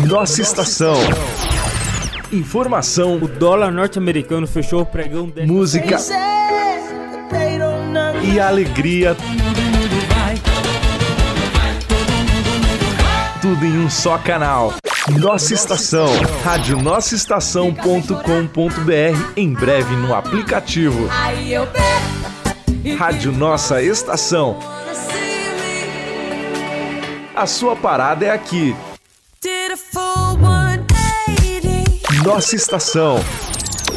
Nossa estação. Informação. O dólar norte-americano fechou o pregão de música e alegria. Tudo em um só canal. Nossa Estação, rádio nossaestação.com.br, em breve no aplicativo. Rádio Nossa Estação. A sua parada é aqui. Nossa Estação.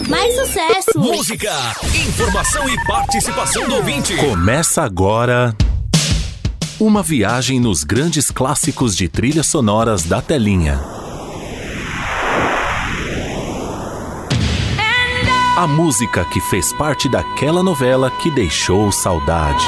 Mais sucesso! Música, informação e participação do ouvinte. Começa agora. Uma viagem nos grandes clássicos de trilhas sonoras da telinha. A música que fez parte daquela novela que deixou saudade.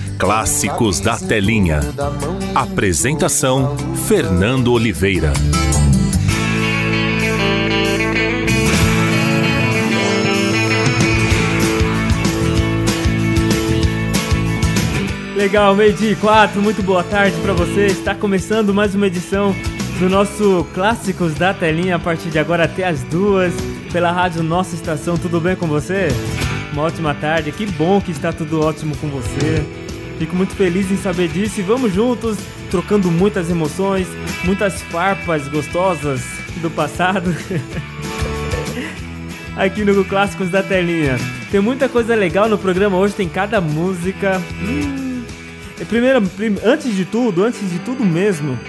Clássicos da Telinha. Apresentação: Fernando Oliveira. Legal, meio-dia e quatro, muito boa tarde para você. Está começando mais uma edição do nosso Clássicos da Telinha a partir de agora até as duas, pela rádio Nossa Estação. Tudo bem com você? Uma ótima tarde, que bom que está tudo ótimo com você. Fico muito feliz em saber disso e vamos juntos, trocando muitas emoções, muitas farpas gostosas do passado. Aqui no Clássicos da Telinha. Tem muita coisa legal no programa hoje, tem cada música. Hum primeiro, antes de tudo, antes de tudo mesmo,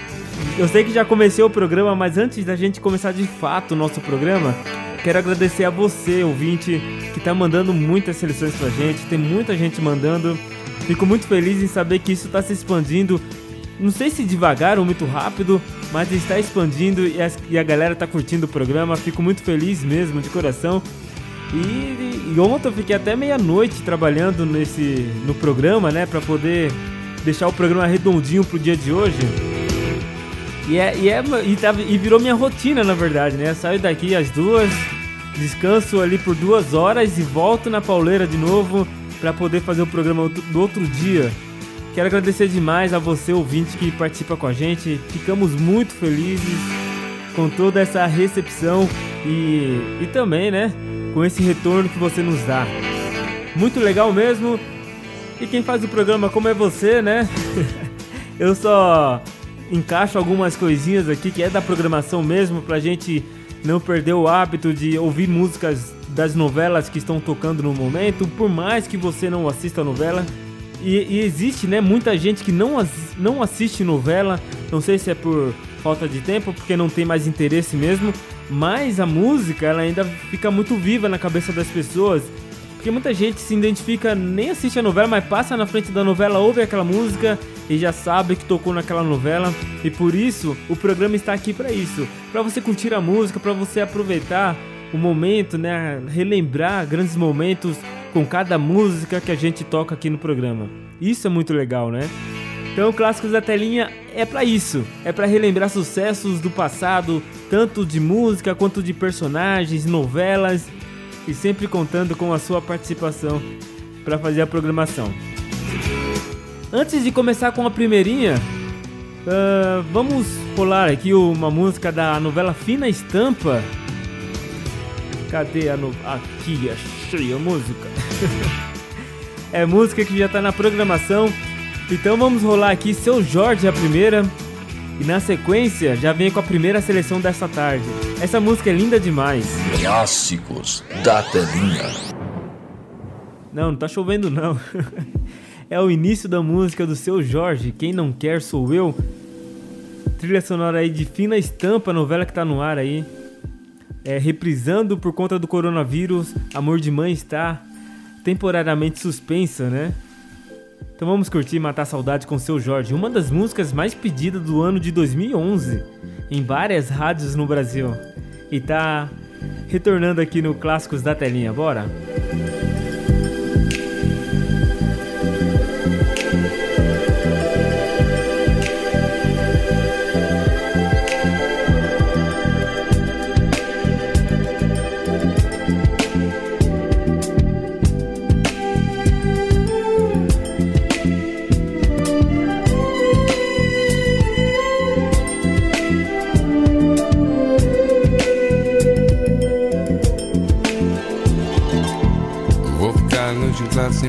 eu sei que já comecei o programa, mas antes da gente começar de fato o nosso programa, quero agradecer a você, ouvinte, que tá mandando muitas seleções pra gente, tem muita gente mandando. Fico muito feliz em saber que isso está se expandindo. Não sei se devagar ou muito rápido, mas está expandindo e a, e a galera tá curtindo o programa. Fico muito feliz mesmo, de coração. E, e ontem eu fiquei até meia-noite trabalhando nesse no programa, né, para poder deixar o programa redondinho pro dia de hoje. E, é, e, é, e, tá, e virou minha rotina, na verdade, né? Eu saio daqui às duas, descanso ali por duas horas e volto na pauleira de novo para poder fazer o programa do outro dia. Quero agradecer demais a você, ouvinte, que participa com a gente. Ficamos muito felizes com toda essa recepção e, e também, né, com esse retorno que você nos dá. Muito legal mesmo. E quem faz o programa como é você, né? Eu só encaixo algumas coisinhas aqui que é da programação mesmo pra gente não perder o hábito de ouvir músicas das novelas que estão tocando no momento, por mais que você não assista a novela. E, e existe, né, muita gente que não, não assiste novela, não sei se é por falta de tempo, porque não tem mais interesse mesmo, mas a música ela ainda fica muito viva na cabeça das pessoas. Porque muita gente se identifica, nem assiste a novela, mas passa na frente da novela, ouve aquela música e já sabe que tocou naquela novela. E por isso, o programa está aqui para isso, para você curtir a música, para você aproveitar o momento, né, relembrar grandes momentos com cada música que a gente toca aqui no programa. Isso é muito legal, né? Então, Clássicos da Telinha é para isso, é para relembrar sucessos do passado, tanto de música quanto de personagens, novelas e sempre contando com a sua participação para fazer a programação. Antes de começar com a primeirinha, uh, vamos rolar aqui uma música da novela Fina Estampa. Cadê a no... Aqui, achei a música. é música que já está na programação. Então vamos rolar aqui Seu Jorge a primeira. E na sequência já vem com a primeira seleção dessa tarde. Essa música é linda demais. Clássicos da telinha. Não, não tá chovendo não. é o início da música do seu Jorge, Quem Não Quer Sou Eu. Trilha sonora aí de fina estampa, novela que tá no ar aí. É, reprisando por conta do coronavírus, Amor de Mãe está temporariamente suspensa, né? Então vamos curtir Matar Saudade com Seu Jorge, uma das músicas mais pedidas do ano de 2011 em várias rádios no Brasil. E tá retornando aqui no Clássicos da Telinha, bora? sem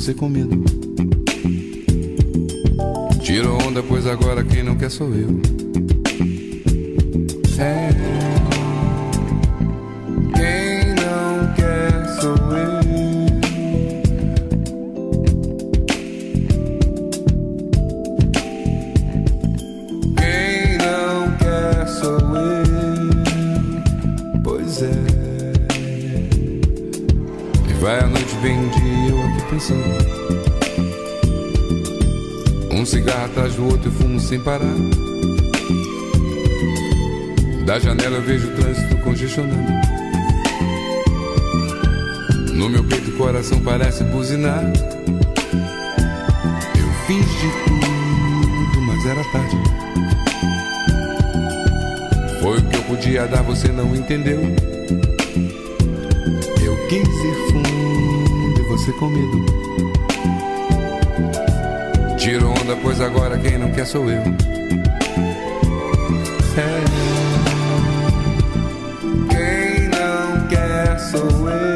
você com medo. Tiro onda, pois agora quem não quer sou eu. Coração parece buzinar. Eu fiz de tudo, mas era tarde. Foi o que eu podia dar, você não entendeu. Eu quis ir fundo e você com medo. Tiro onda, pois agora quem não quer sou eu. É. pegar no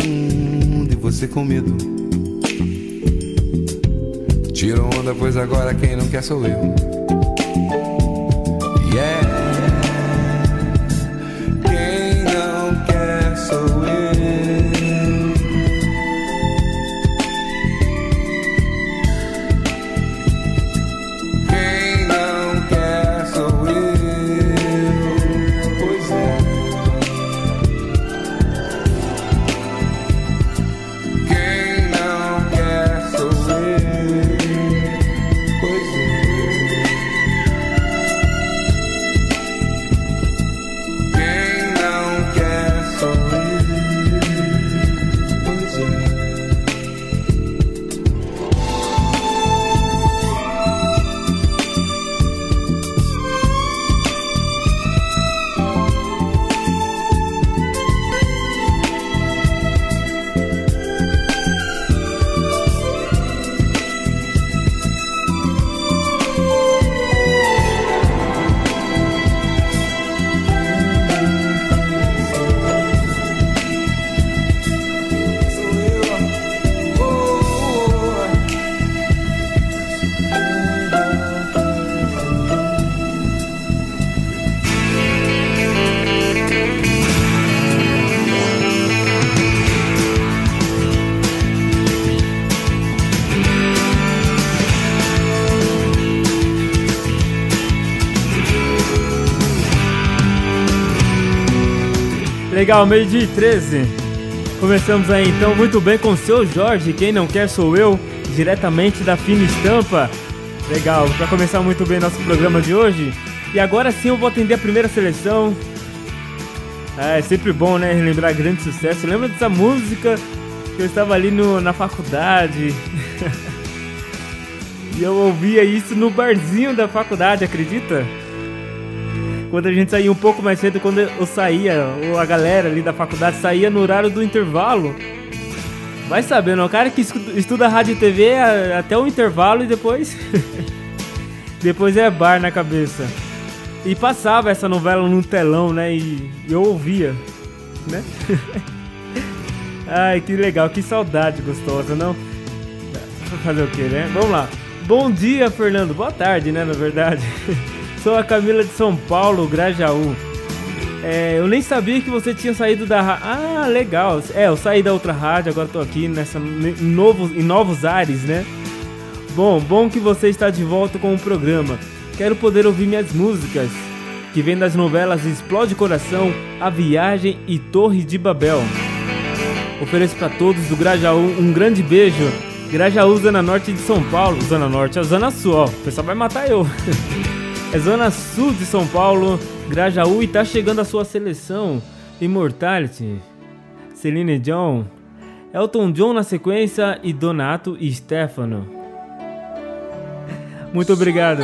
você com medo. Tiro onda, pois agora quem não quer sou eu. Legal, meio dia 13. Começamos aí então muito bem com o seu Jorge, quem não quer sou eu, diretamente da Fina Estampa. Legal, para começar muito bem nosso programa de hoje. E agora sim eu vou atender a primeira seleção. Ah, é sempre bom, né? Relembrar grande sucesso. Lembra dessa música que eu estava ali no, na faculdade? e eu ouvia isso no barzinho da faculdade, acredita? Quando a gente saía um pouco mais cedo, quando eu saía, ou a galera ali da faculdade saía no horário do intervalo. Vai sabendo, o cara que estuda rádio e TV é até o intervalo e depois. depois é bar na cabeça. E passava essa novela no telão, né? E eu ouvia, né? Ai, que legal, que saudade gostosa, não? Fazer o que, né? Vamos lá. Bom dia, Fernando. Boa tarde, né? Na verdade. Sou a Camila de São Paulo, Grajaú. É, eu nem sabia que você tinha saído da. Ah, legal. É, eu saí da outra rádio, agora tô aqui nessa, em, novos, em novos ares, né? Bom, bom que você está de volta com o programa. Quero poder ouvir minhas músicas, que vem das novelas Explode Coração, A Viagem e Torre de Babel. Ofereço para todos do Grajaú um grande beijo. Grajaú, Zona Norte de São Paulo. Zona Norte, a Zona Sul, ó. O pessoal vai matar eu. É zona sul de São Paulo, Grajaú e tá chegando a sua seleção Immortality. Celine John, Elton John na sequência e Donato e Stefano. Muito obrigado.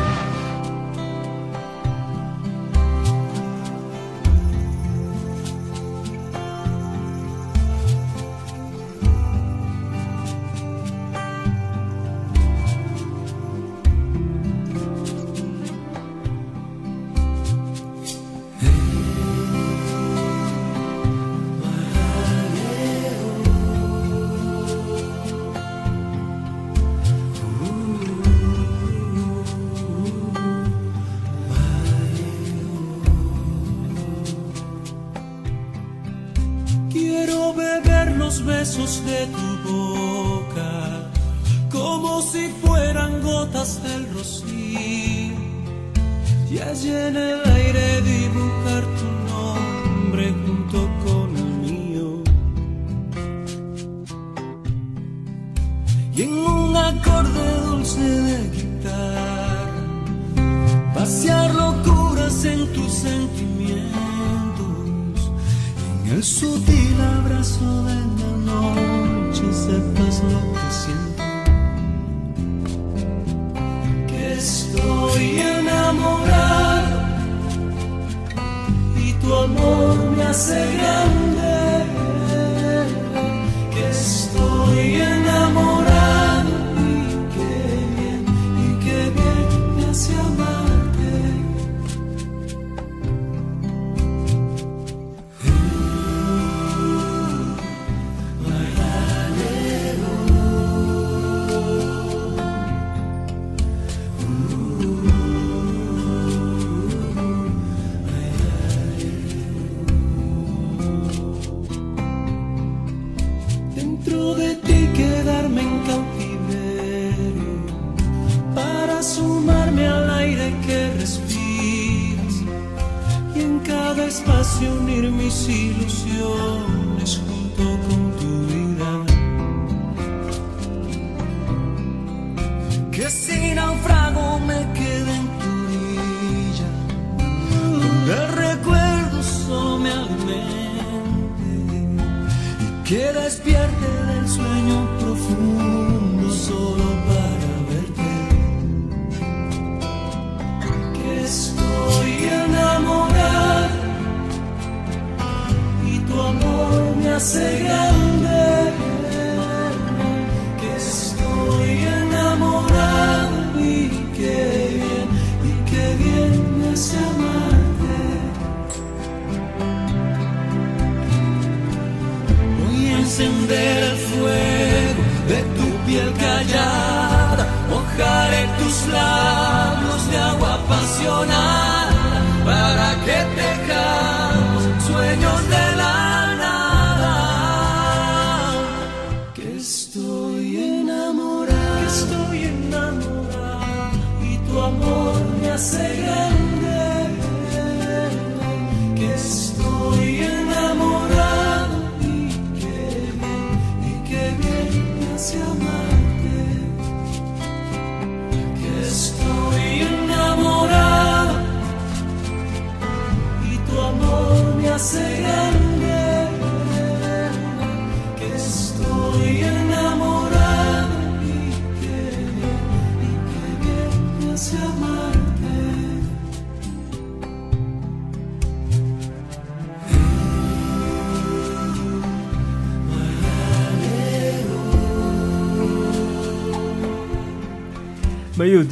Tu amor me hace grande,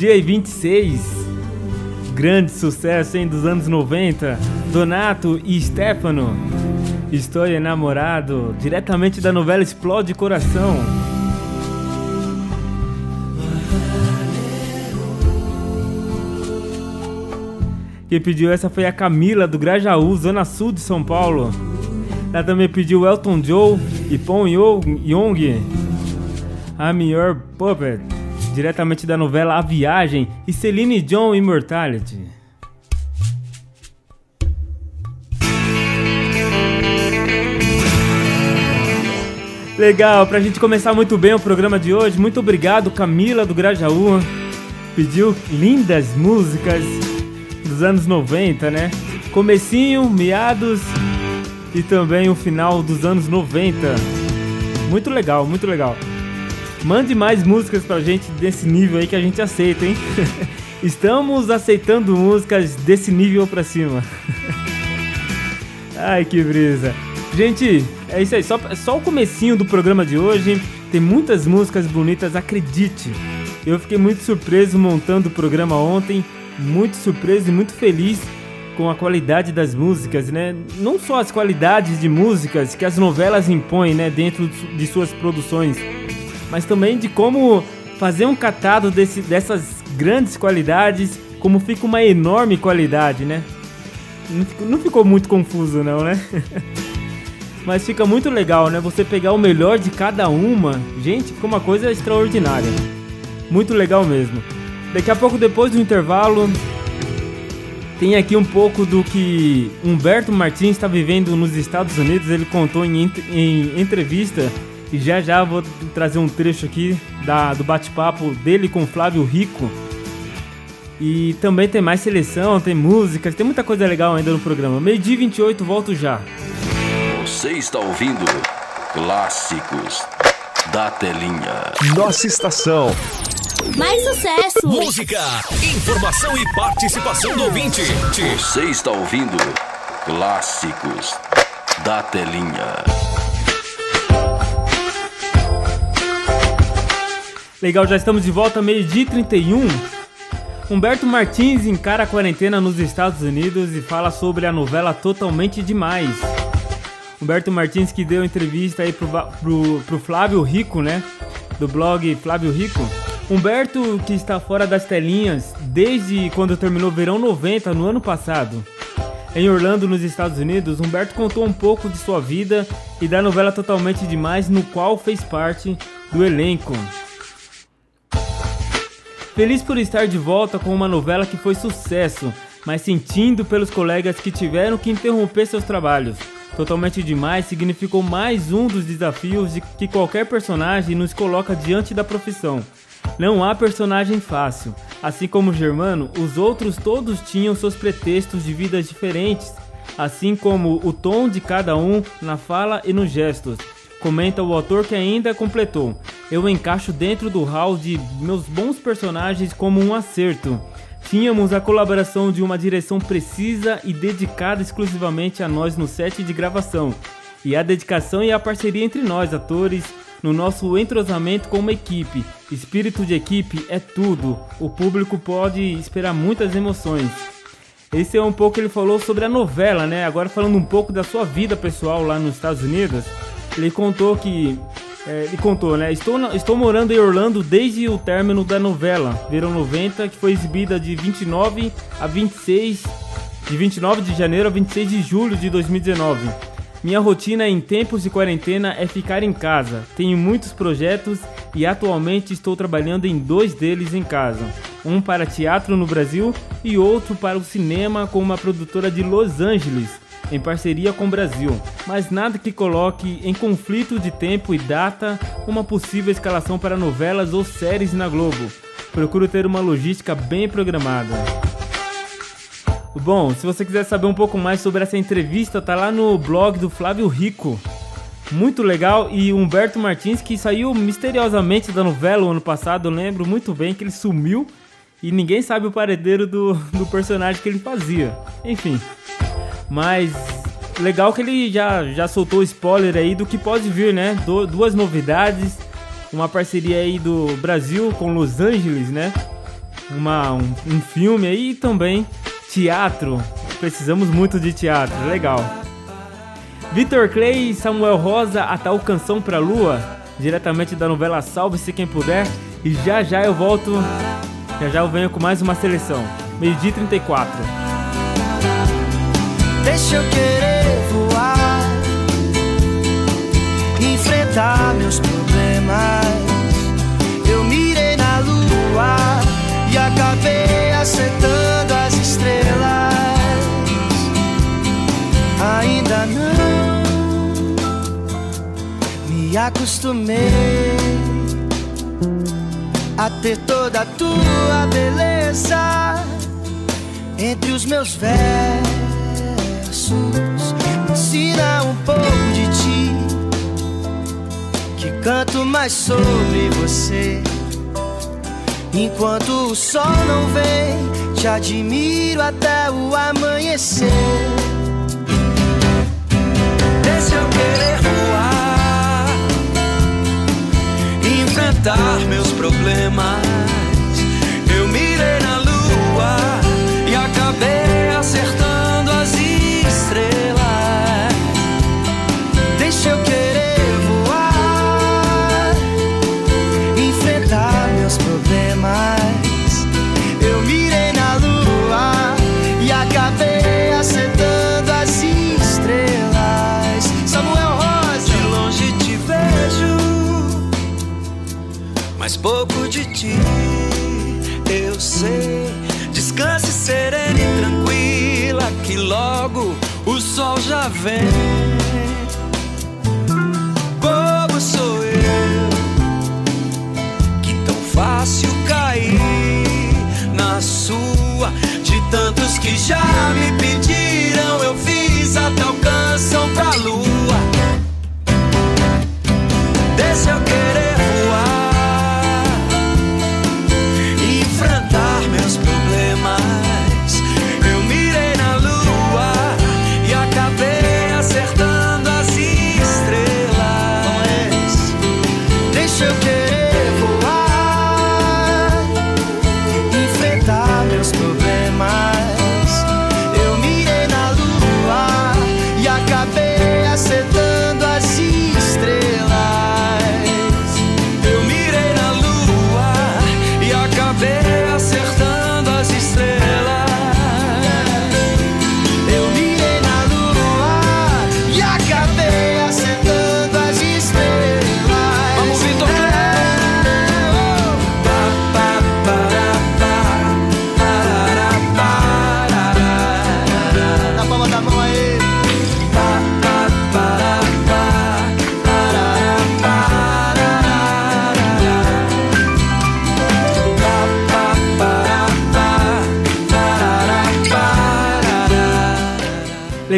E 26. Grande sucesso, hein, dos anos 90. Donato e Stefano. Estou enamorado. Diretamente da novela Explode Coração. Quem pediu essa foi a Camila do Grajaú, Zona Sul de São Paulo. Ela também pediu Elton Joe e Pon Young. I'm Your Puppet diretamente da novela A Viagem e Celine John Immortality. Legal, pra gente começar muito bem o programa de hoje, muito obrigado Camila do Grajaú. Pediu lindas músicas dos anos 90, né? Comecinho, meados e também o final dos anos 90. Muito legal, muito legal. Mande mais músicas pra gente desse nível aí que a gente aceita, hein? Estamos aceitando músicas desse nível pra cima. Ai, que brisa. Gente, é isso aí. Só, só o comecinho do programa de hoje. Tem muitas músicas bonitas, acredite. Eu fiquei muito surpreso montando o programa ontem. Muito surpreso e muito feliz com a qualidade das músicas, né? Não só as qualidades de músicas que as novelas impõem, né? Dentro de suas produções mas também de como fazer um catado desse, dessas grandes qualidades, como fica uma enorme qualidade, né? Não ficou, não ficou muito confuso não, né? mas fica muito legal, né? Você pegar o melhor de cada uma, gente, ficou uma coisa extraordinária. Muito legal mesmo. Daqui a pouco, depois do intervalo, tem aqui um pouco do que Humberto Martins está vivendo nos Estados Unidos. Ele contou em, em entrevista e já já vou trazer um trecho aqui da, do bate-papo dele com Flávio Rico. E também tem mais seleção, tem músicas, tem muita coisa legal ainda no programa. Meio dia 28, volto já. Você está ouvindo Clássicos da Telinha. Nossa estação. Mais sucesso! Música, informação e participação do ouvinte. Você está ouvindo Clássicos da Telinha. Legal, já estamos de volta, meio-dia 31. Humberto Martins encara a quarentena nos Estados Unidos e fala sobre a novela Totalmente Demais. Humberto Martins que deu entrevista aí pro, pro, pro Flávio Rico, né? Do blog Flávio Rico. Humberto que está fora das telinhas desde quando terminou Verão 90 no ano passado. Em Orlando, nos Estados Unidos, Humberto contou um pouco de sua vida e da novela Totalmente Demais, no qual fez parte do elenco. Feliz por estar de volta com uma novela que foi sucesso. mas sentindo pelos colegas que tiveram que interromper seus trabalhos. Totalmente demais significou mais um dos desafios de que qualquer personagem nos coloca diante da profissão. Não há personagem fácil. Assim como Germano, os outros todos tinham seus pretextos de vidas diferentes, assim como o tom de cada um na fala e nos gestos. Comenta o autor que ainda completou: Eu encaixo dentro do hall de meus bons personagens como um acerto. Tínhamos a colaboração de uma direção precisa e dedicada exclusivamente a nós no set de gravação, e a dedicação e a parceria entre nós, atores, no nosso entrosamento como equipe. Espírito de equipe é tudo. O público pode esperar muitas emoções. Esse é um pouco que ele falou sobre a novela, né? Agora falando um pouco da sua vida pessoal lá nos Estados Unidos. Ele contou que é, ele contou, né? Estou, estou morando em Orlando desde o término da novela Verão 90, que foi exibida de 29 a 26 de 29 de janeiro a 26 de julho de 2019. Minha rotina em tempos de quarentena é ficar em casa. Tenho muitos projetos e atualmente estou trabalhando em dois deles em casa. Um para teatro no Brasil e outro para o cinema com uma produtora de Los Angeles, em parceria com o Brasil. Mas nada que coloque em conflito de tempo e data uma possível escalação para novelas ou séries na Globo. Procuro ter uma logística bem programada. Bom, se você quiser saber um pouco mais sobre essa entrevista, tá lá no blog do Flávio Rico. Muito legal. E Humberto Martins, que saiu misteriosamente da novela o ano passado, eu lembro muito bem que ele sumiu e ninguém sabe o paredeiro do, do personagem que ele fazia. Enfim. Mas legal que ele já, já soltou spoiler aí do que pode vir, né? Duas novidades. Uma parceria aí do Brasil com Los Angeles, né? Uma, um, um filme aí e também Teatro. Precisamos muito de teatro, legal. Vitor Clay e Samuel Rosa, a tal canção pra lua, diretamente da novela Salve-se Quem Puder. E já já eu volto, já já eu venho com mais uma seleção. Meio-dia 34. Deixa eu querer voar, enfrentar meus problemas. Eu mirei na lua e acabei acertando as estrelas. Ainda não me acostumei a ter toda a tua beleza entre os meus versos. Ensina um pouco de ti, que canto mais sobre você. Enquanto o sol não vem, te admiro até o amanhecer. Deixa eu querer voar, enfrentar meus problemas. Pouco de ti eu sei. Descanse serena e tranquila, que logo o sol já vem. Bobo sou eu, que tão fácil cair na sua. De tantos que já me pediram, eu fiz até o canção pra lua.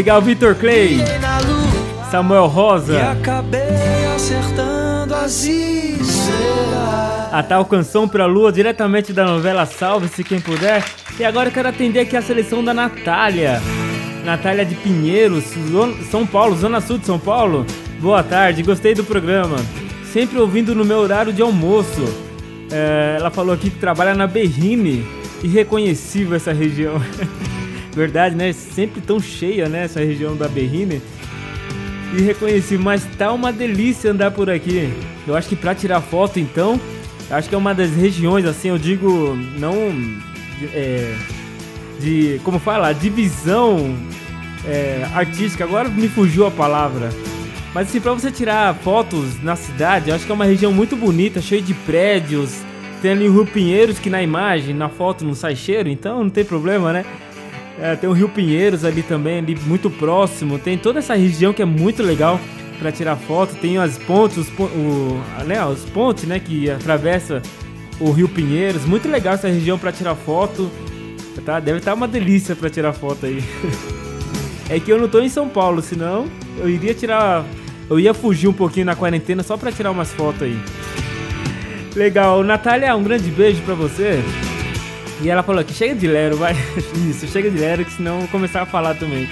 Legal, Vitor Clay. Samuel Rosa. A tal canção pra lua, diretamente da novela Salve-se Quem Puder. E agora eu quero atender aqui a seleção da Natália. Natália de Pinheiros, São Paulo, Zona Sul de São Paulo. Boa tarde, gostei do programa. Sempre ouvindo no meu horário de almoço. É, ela falou aqui que trabalha na Berrine. Irreconhecível essa região. Verdade, né? Sempre tão cheia, né? Essa região da Berrine e reconheci, mas tá uma delícia andar por aqui. Eu acho que pra tirar foto então, acho que é uma das regiões, assim, eu digo, não. É, de. Como fala? Divisão é, artística. Agora me fugiu a palavra. Mas assim, pra você tirar fotos na cidade, eu acho que é uma região muito bonita, cheia de prédios. Tem ali o Rio Pinheiros, que na imagem, na foto não sai cheiro, então não tem problema, né? É, tem o Rio Pinheiros ali também, ali muito próximo. Tem toda essa região que é muito legal para tirar foto. Tem as pontes, os, o, né, os pontes, né, que atravessa o Rio Pinheiros. Muito legal essa região para tirar foto. Tá? Deve estar tá uma delícia para tirar foto aí. é que eu não tô em São Paulo, senão eu iria tirar, eu ia fugir um pouquinho na quarentena só para tirar umas fotos aí. Legal, Natália, um grande beijo para você. E ela falou que chega de Lero, vai. Isso, chega de Lero, que senão eu vou começar a falar também.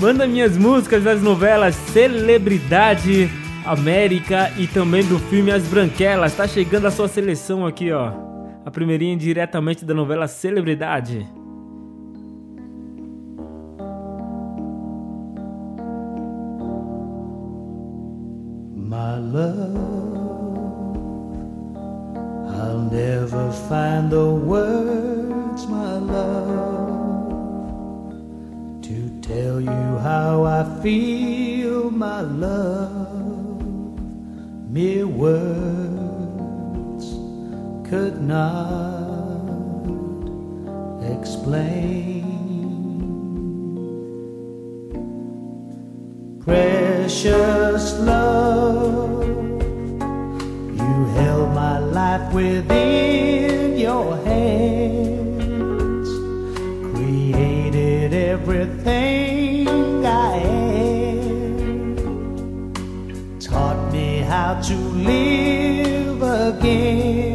Manda minhas músicas das novelas Celebridade América e também do filme As Branquelas. Tá chegando a sua seleção aqui, ó. A primeirinha diretamente da novela Celebridade. My love I'll never find the words, my love, to tell you how I feel, my love. Mere words could not explain. Precious love my life within your hands, created everything I am, taught me how to live again.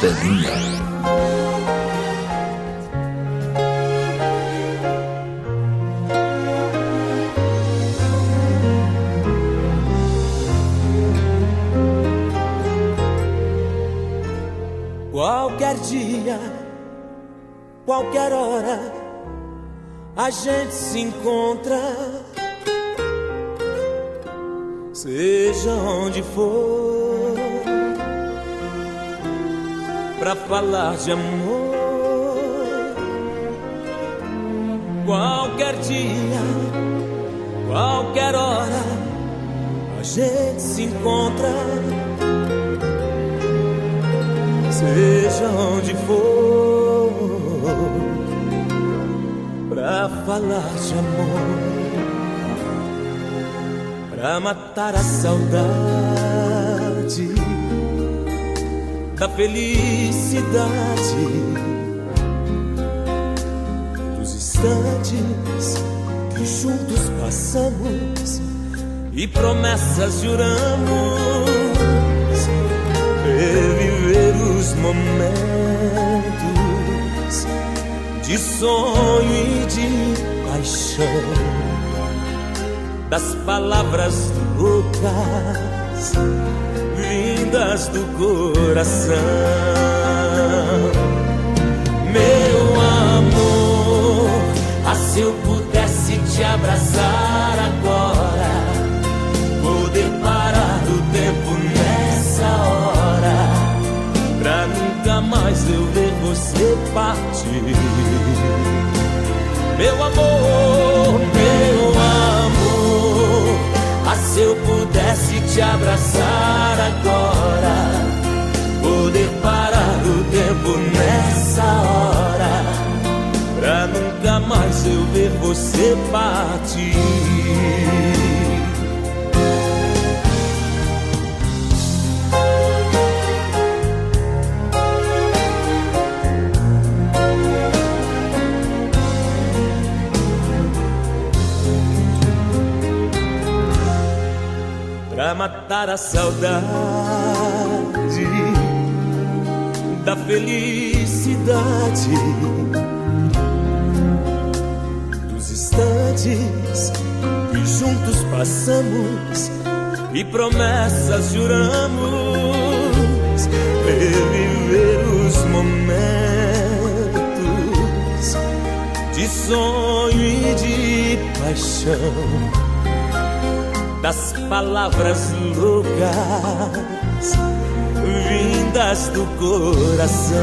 Telinha. Qualquer dia, qualquer hora, a gente se encontra. Pra falar de amor. Qualquer dia, qualquer hora, a gente se encontra. Seja onde for, pra falar de amor, pra matar a saudade da felicidade dos instantes que juntos passamos e promessas juramos reviver os momentos de sonho e de paixão, das palavras loucas vindas do coração. Meu amor, ah, se eu pudesse te abraçar agora, poder parar o tempo nessa hora pra nunca mais eu ver você partir. Meu amor, meu amor, ah, se eu pudesse te abraçar agora, tempo nessa hora, pra nunca mais eu ver você partir. pra matar a saudade da felicidade dos instantes que juntos passamos e promessas juramos reviver os momentos de sonho e de paixão. Das palavras loucas vindas do coração.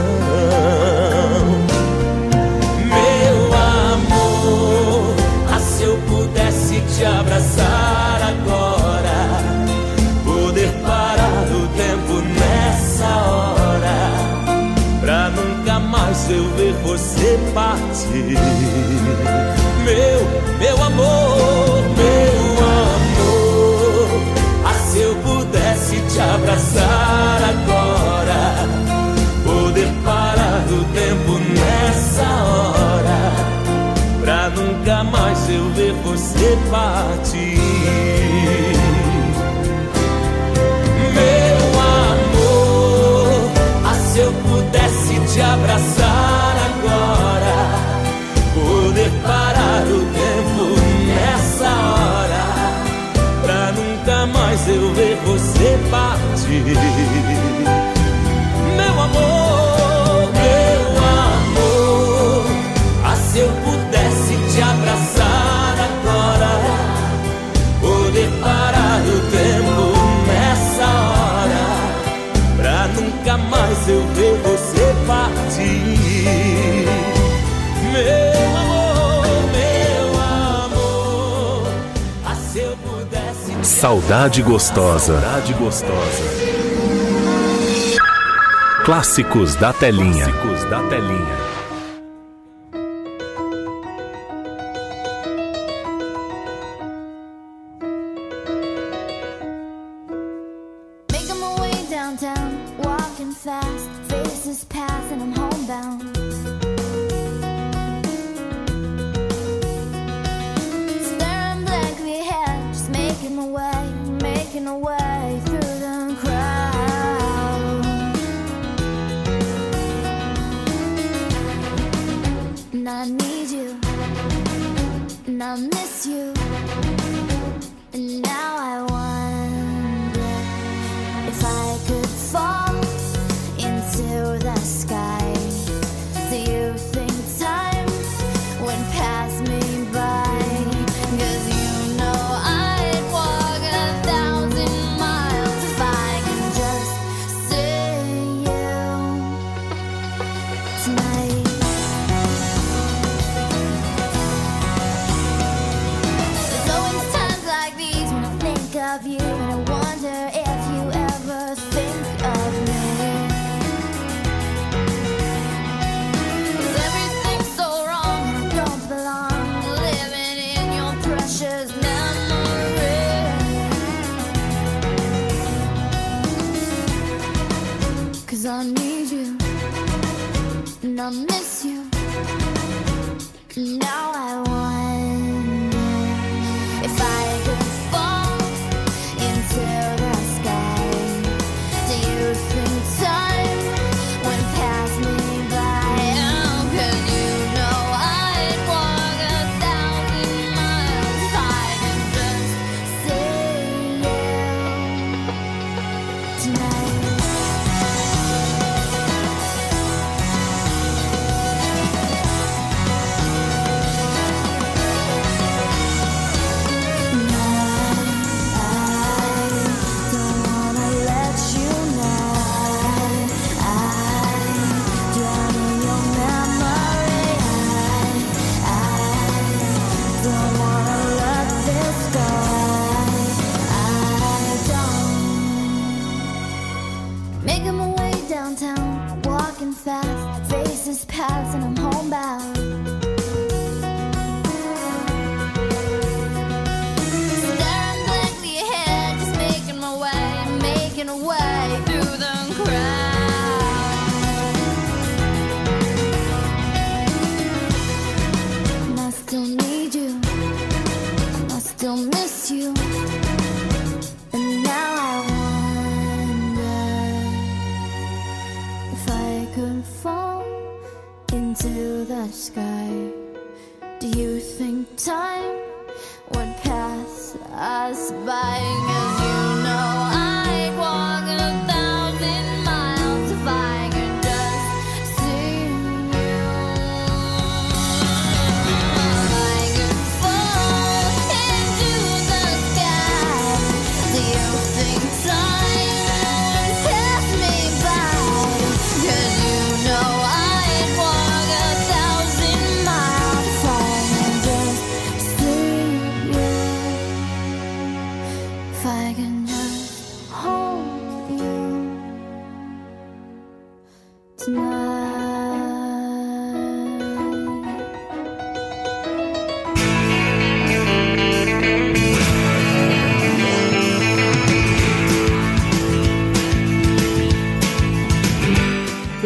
Meu amor, ah, se eu pudesse te abraçar agora, poder parar o tempo nessa hora, pra nunca mais eu ver você partir. Meu, meu amor, abraçar agora, poder parar o tempo nessa hora, pra nunca mais eu ver você partir. Meu amor, ah, se eu pudesse te abraçar agora, poder parar o tempo nessa hora, pra nunca mais eu ver você partir. Meu amor, meu amor, ah, se eu pudesse te abraçar agora, poder parar o tempo nessa hora, pra nunca mais eu ver você partir. Meu amor, meu amor, ah, se eu pudesse te Saudade gostosa. Saudade gostosa. Clássicos da telinha. Clássicos da telinha.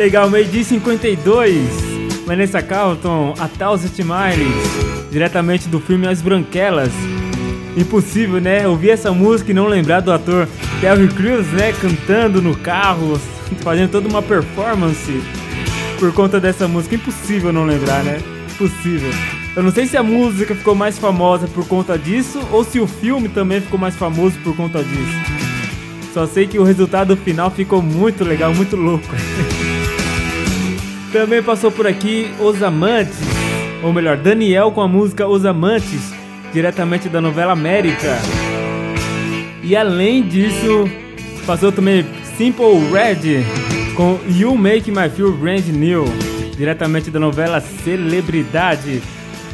Legal, meio-dia e 52. Vanessa Carlton, A Thousand Miles, diretamente do filme As Branquelas. Impossível, né? Ouvir essa música e não lembrar do ator Terry Crews, né? Cantando no carro, fazendo toda uma performance por conta dessa música. Impossível não lembrar, né? Impossível. Eu não sei se a música ficou mais famosa por conta disso ou se o filme também ficou mais famoso por conta disso. Só sei que o resultado final ficou muito legal, muito louco. Também passou por aqui Os Amantes, ou melhor, Daniel com a música Os Amantes, diretamente da novela América. E além disso, passou também Simple Red com You Make My Feel Brand New, diretamente da novela Celebridade.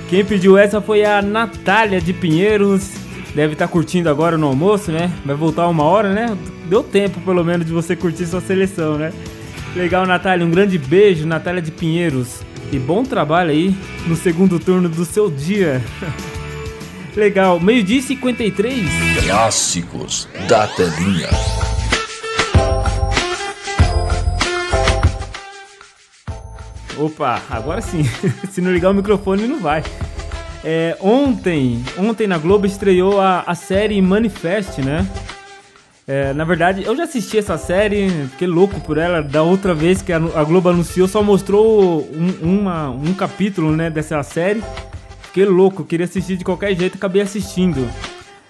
Quem pediu essa foi a Natália de Pinheiros. Deve estar curtindo agora no almoço, né? Vai voltar uma hora, né? Deu tempo pelo menos de você curtir sua seleção, né? Legal, Natália. Um grande beijo, Natália de Pinheiros. E bom trabalho aí no segundo turno do seu dia. Legal. Meio-dia e 53. Clássicos da telinha. Opa, agora sim. Se não ligar o microfone, não vai. É, ontem, ontem na Globo estreou a, a série Manifest, né? É, na verdade, eu já assisti essa série, fiquei louco por ela. Da outra vez que a, Globo anunciou, só mostrou um, uma, um capítulo né, dessa série. Fiquei louco, queria assistir de qualquer jeito, acabei assistindo.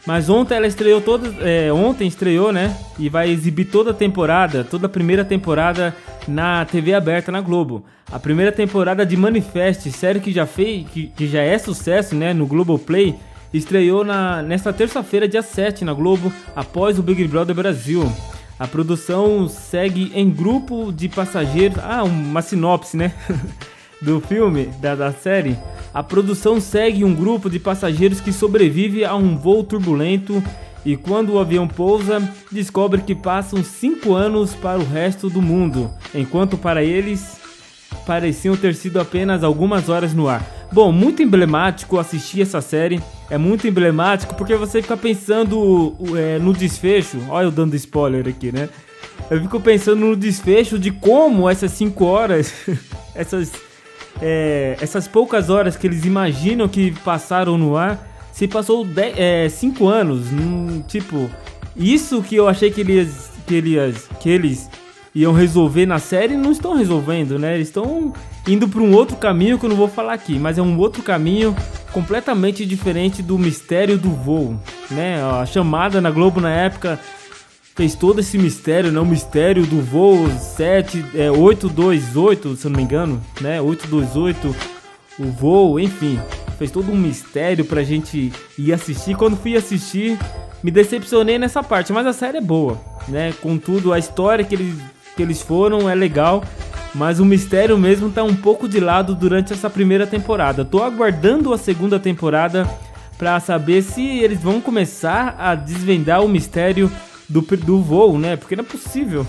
Mas ontem ela estreou toda. É, ontem estreou, né? E vai exibir toda a temporada, toda a primeira temporada na TV aberta na Globo. A primeira temporada de Manifest, série que já fez, que, que já é sucesso, né? No Globoplay, estreou na, nesta terça-feira, dia 7, na Globo, após o Big Brother Brasil. A produção segue em grupo de passageiros. Ah, uma sinopse, né? do filme, da, da série. A produção segue um grupo de passageiros que sobrevive a um voo turbulento e quando o avião pousa, descobre que passam 5 anos para o resto do mundo, enquanto para eles pareciam ter sido apenas algumas horas no ar. Bom, muito emblemático assistir essa série, é muito emblemático porque você fica pensando é, no desfecho. Olha eu dando spoiler aqui, né? Eu fico pensando no desfecho de como essas 5 horas, essas é, essas poucas horas que eles imaginam que passaram no ar, se passou 5 é, anos. Num, tipo, isso que eu achei que eles, que eles, que eles iam resolver na série, não estão resolvendo, né? Eles estão indo para um outro caminho que eu não vou falar aqui, mas é um outro caminho completamente diferente do mistério do voo, né? A chamada na Globo na época fez todo esse mistério, né? O mistério do voo 7, é, 828, se eu não me engano, né? 828, o voo, enfim. Fez todo um mistério pra gente ir assistir. Quando fui assistir, me decepcionei nessa parte, mas a série é boa, né? Contudo, a história que eles, que eles foram é legal. Mas o mistério mesmo tá um pouco de lado durante essa primeira temporada. Tô aguardando a segunda temporada para saber se eles vão começar a desvendar o mistério do, do voo, né? Porque não é possível.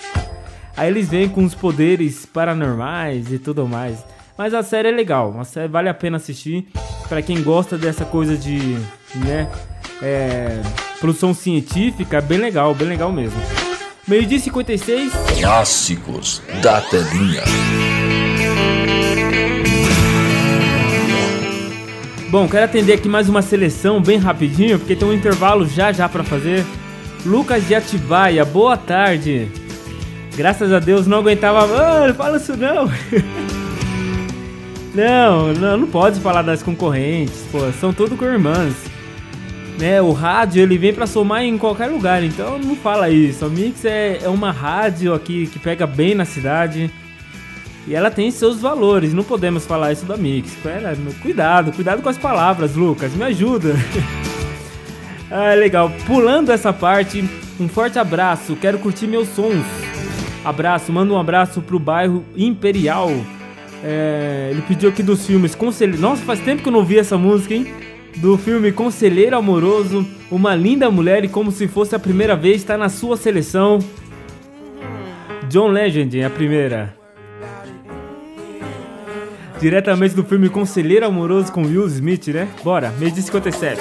Aí eles vêm com os poderes paranormais e tudo mais. Mas a série é legal, a série vale a pena assistir. para quem gosta dessa coisa de, né, é, produção científica, é bem legal, bem legal mesmo. Meio dia 56. Clássicos da telinha. Bom, quero atender aqui mais uma seleção bem rapidinho, porque tem um intervalo já já para fazer. Lucas de Atibaia, boa tarde. Graças a Deus não aguentava. Mano, fala isso não. não, não, não pode falar das concorrentes, pô, são tudo com irmãs. Né, o rádio ele vem para somar em qualquer lugar, então não fala isso. A Mix é, é uma rádio aqui que pega bem na cidade. E ela tem seus valores, não podemos falar isso da Mix. Cuidado, cuidado com as palavras, Lucas, me ajuda. Ah, legal. Pulando essa parte, um forte abraço. Quero curtir meus sons. Abraço, manda um abraço pro bairro Imperial. É, ele pediu aqui dos filmes Conselheiro. Nossa, faz tempo que eu não vi essa música, hein? Do filme Conselheiro Amoroso, uma linda mulher e como se fosse a primeira vez está na sua seleção. John Legend é a primeira. Diretamente do filme Conselheiro Amoroso com Will Smith, né? Bora, mês de 57.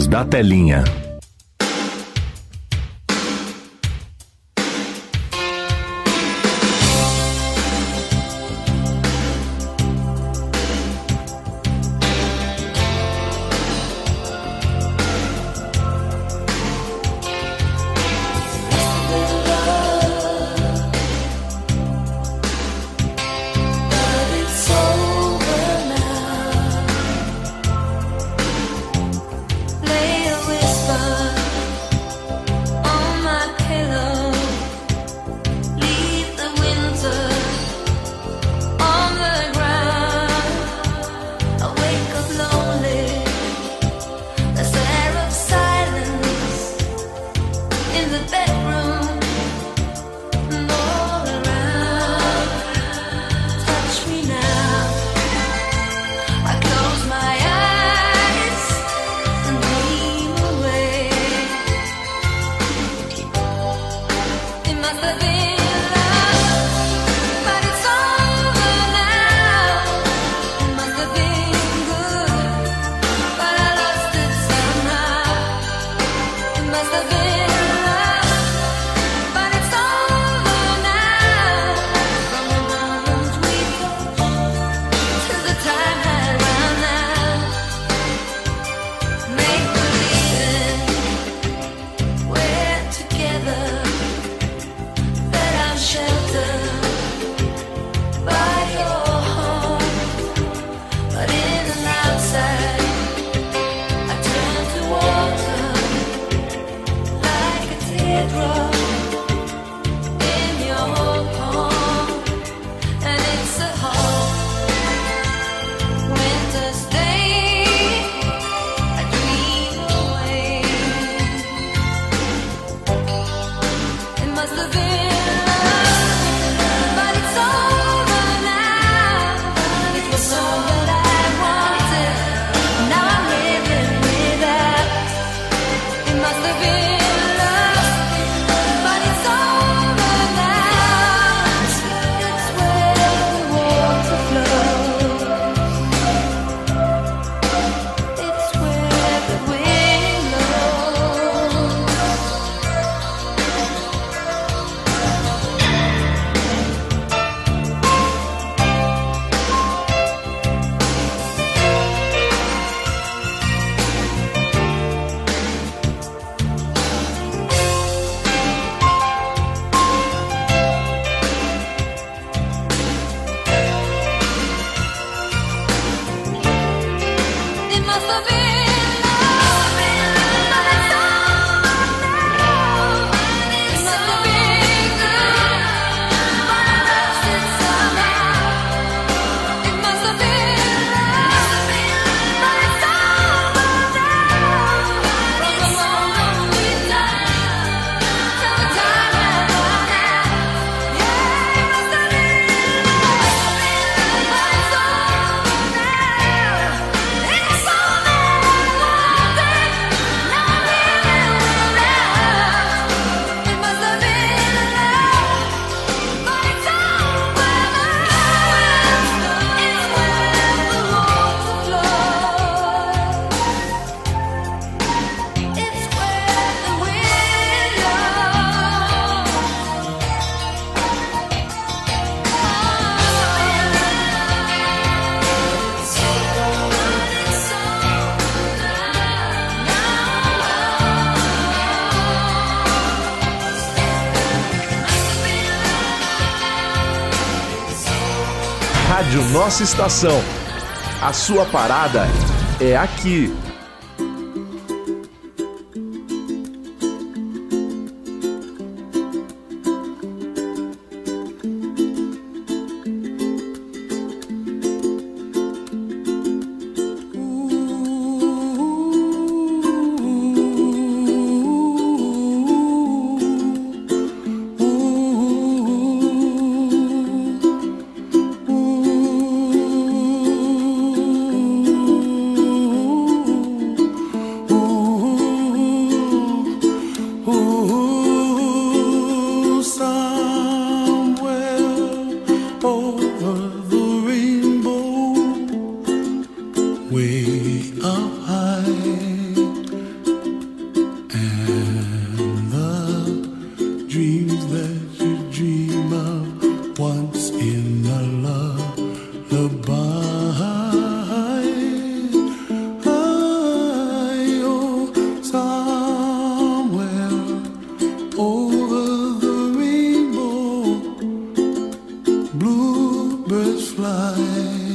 Da telinha. Nossa Estação. A sua parada é aqui. Linda,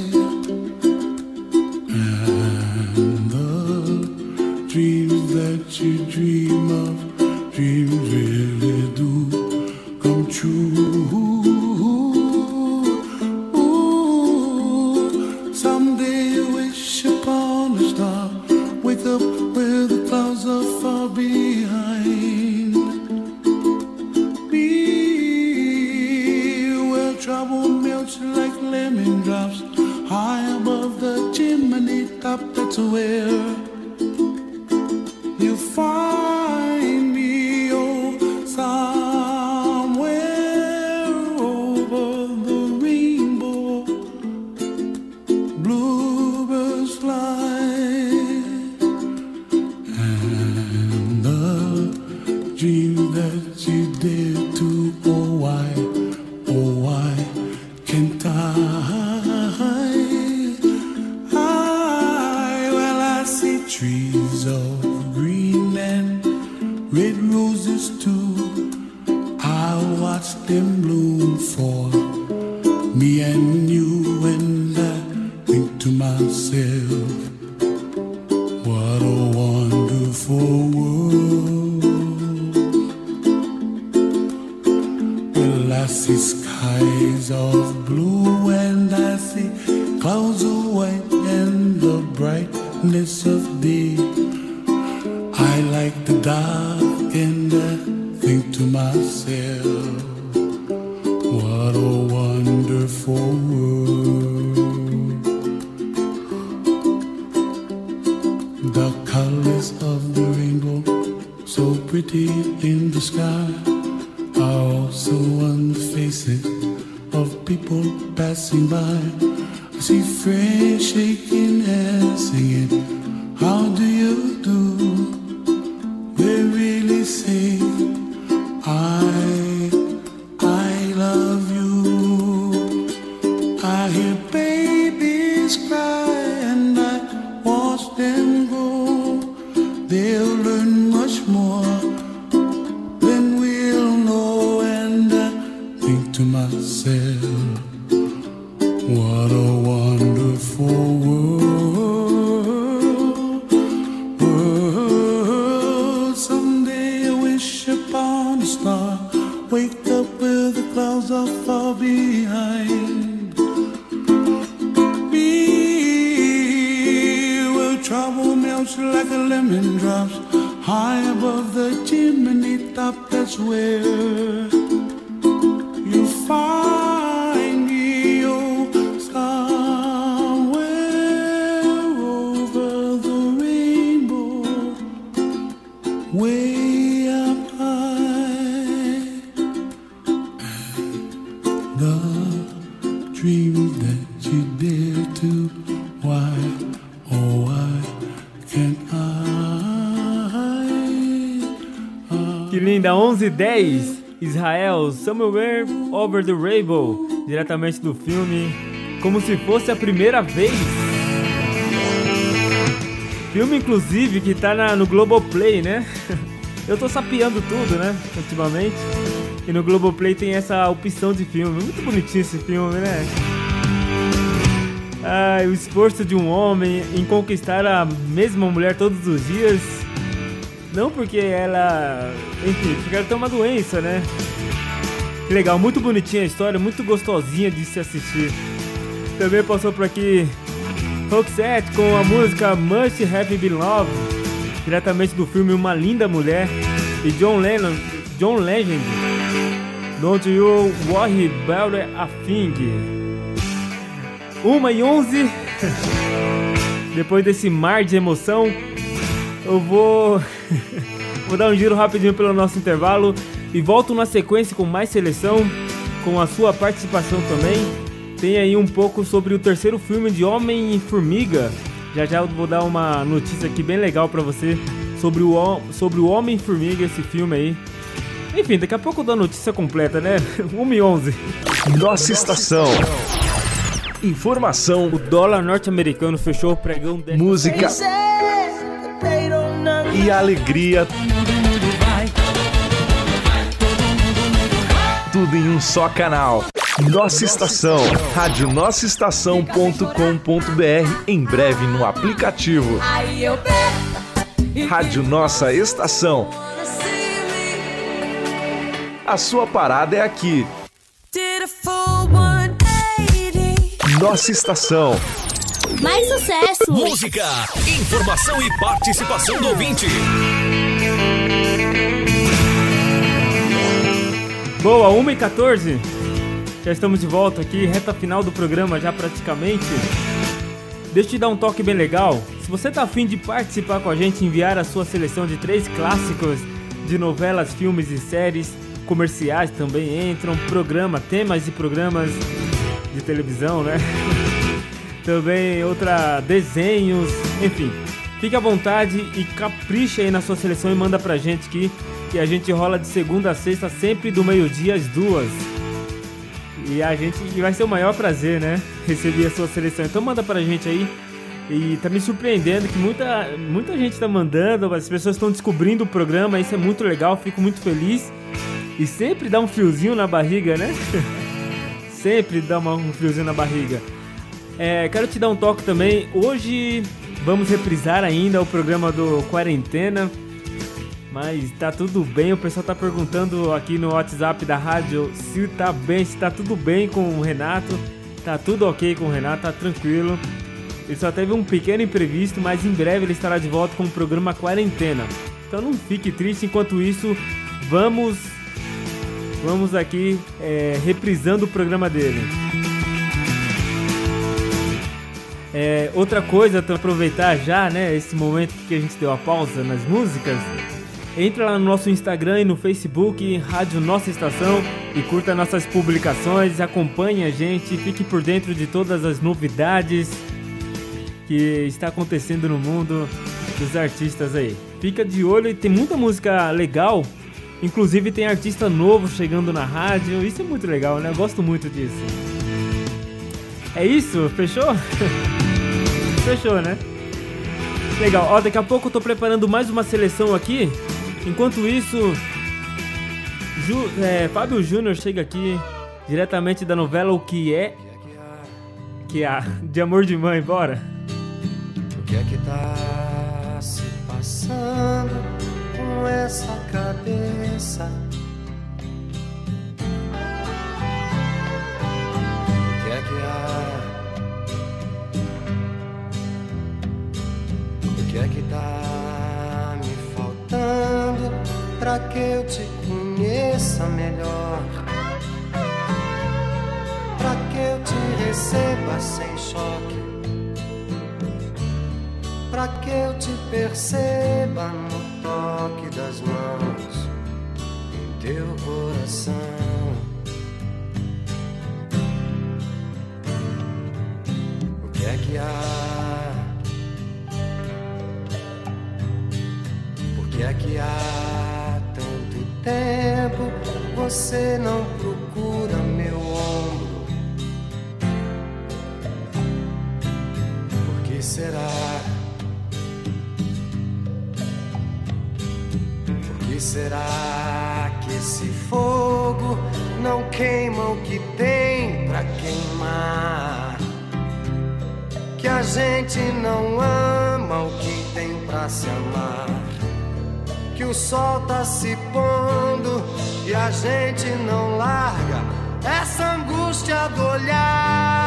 11 10 Israel, Somewhere Over the Rainbow, diretamente do filme Como se fosse a primeira vez. Filme, inclusive, que tá na, no Globoplay, né? Eu tô sapeando tudo, né? Ultimamente. E no Globoplay tem essa opção de filme. Muito bonitinho esse filme, né? Ah, o esforço de um homem em conquistar a mesma mulher todos os dias. Não porque ela. Enfim, porque ela tem uma doença, né? Que legal, muito bonitinha a história, muito gostosinha de se assistir. Também passou por aqui Roxette com a música Must Have Been Love, diretamente do filme Uma Linda Mulher, e John Lennon, John Legend, Don't You Worry About a Thing. Uma e onze. Depois desse mar de emoção, eu vou vou dar um giro rapidinho pelo nosso intervalo e volto na sequência com mais seleção, com a sua participação também tem aí um pouco sobre o terceiro filme de Homem e Formiga. Já já eu vou dar uma notícia aqui bem legal para você sobre o, sobre o Homem Formiga, esse filme aí. Enfim, daqui a pouco eu dou a notícia completa, né? 1 e 11. Nossa estação. Informação. O dólar norte-americano fechou o pregão de música e alegria. Tudo em um só canal. Nossa Estação, rádio nossaestação.com.br, em breve no aplicativo. Rádio Nossa Estação. A sua parada é aqui. Nossa Estação. Mais sucesso! Música, informação e participação do ouvinte. Boa, 1 e 14 já estamos de volta aqui, reta final do programa já praticamente. Deixa eu te dar um toque bem legal. Se você tá afim de participar com a gente, enviar a sua seleção de três clássicos de novelas, filmes e séries, comerciais também entram, programa, temas de programas de televisão, né? também outra desenhos, enfim. Fique à vontade e capricha aí na sua seleção e manda pra gente aqui, que a gente rola de segunda a sexta, sempre do meio-dia às duas. E a gente e vai ser o maior prazer, né? Receber a sua seleção. Então manda pra gente aí. E tá me surpreendendo que muita, muita gente tá mandando, as pessoas estão descobrindo o programa, isso é muito legal, fico muito feliz. E sempre dá um friozinho na barriga, né? sempre dá um friozinho na barriga. É, quero te dar um toque também. Hoje vamos reprisar ainda o programa do Quarentena. Mas tá tudo bem, o pessoal tá perguntando aqui no WhatsApp da rádio se tá bem, se tá tudo bem com o Renato. Tá tudo ok com o Renato, tá tranquilo. Ele só teve um pequeno imprevisto, mas em breve ele estará de volta com o programa Quarentena. Então não fique triste, enquanto isso, vamos vamos aqui é, reprisando o programa dele. É, outra coisa, então aproveitar já, né, esse momento que a gente deu a pausa nas músicas. Entra lá no nosso Instagram e no Facebook, Rádio Nossa Estação, e curta nossas publicações, acompanhe a gente, fique por dentro de todas as novidades que está acontecendo no mundo dos artistas aí. Fica de olho e tem muita música legal, inclusive tem artista novo chegando na rádio, isso é muito legal, né? Eu gosto muito disso. É isso? Fechou? Fechou, né? Legal, ó, daqui a pouco eu tô preparando mais uma seleção aqui Enquanto isso, Ju, é, Fábio Júnior chega aqui diretamente da novela O Que É, que é de amor de mãe, bora. O que é que tá se passando com essa cabeça? O que é que há? Que é que tá me faltando? para que eu te conheça melhor, para que eu te receba sem choque, para que eu te perceba no toque das mãos em teu coração. O que é que há? Que é que há? tempo você não procura meu ombro? Por que será? Por que será que esse fogo não queima o que tem pra queimar? que a gente não ama o que tem pra se amar. Que o sol tá se pondo e a gente não larga essa angústia do olhar.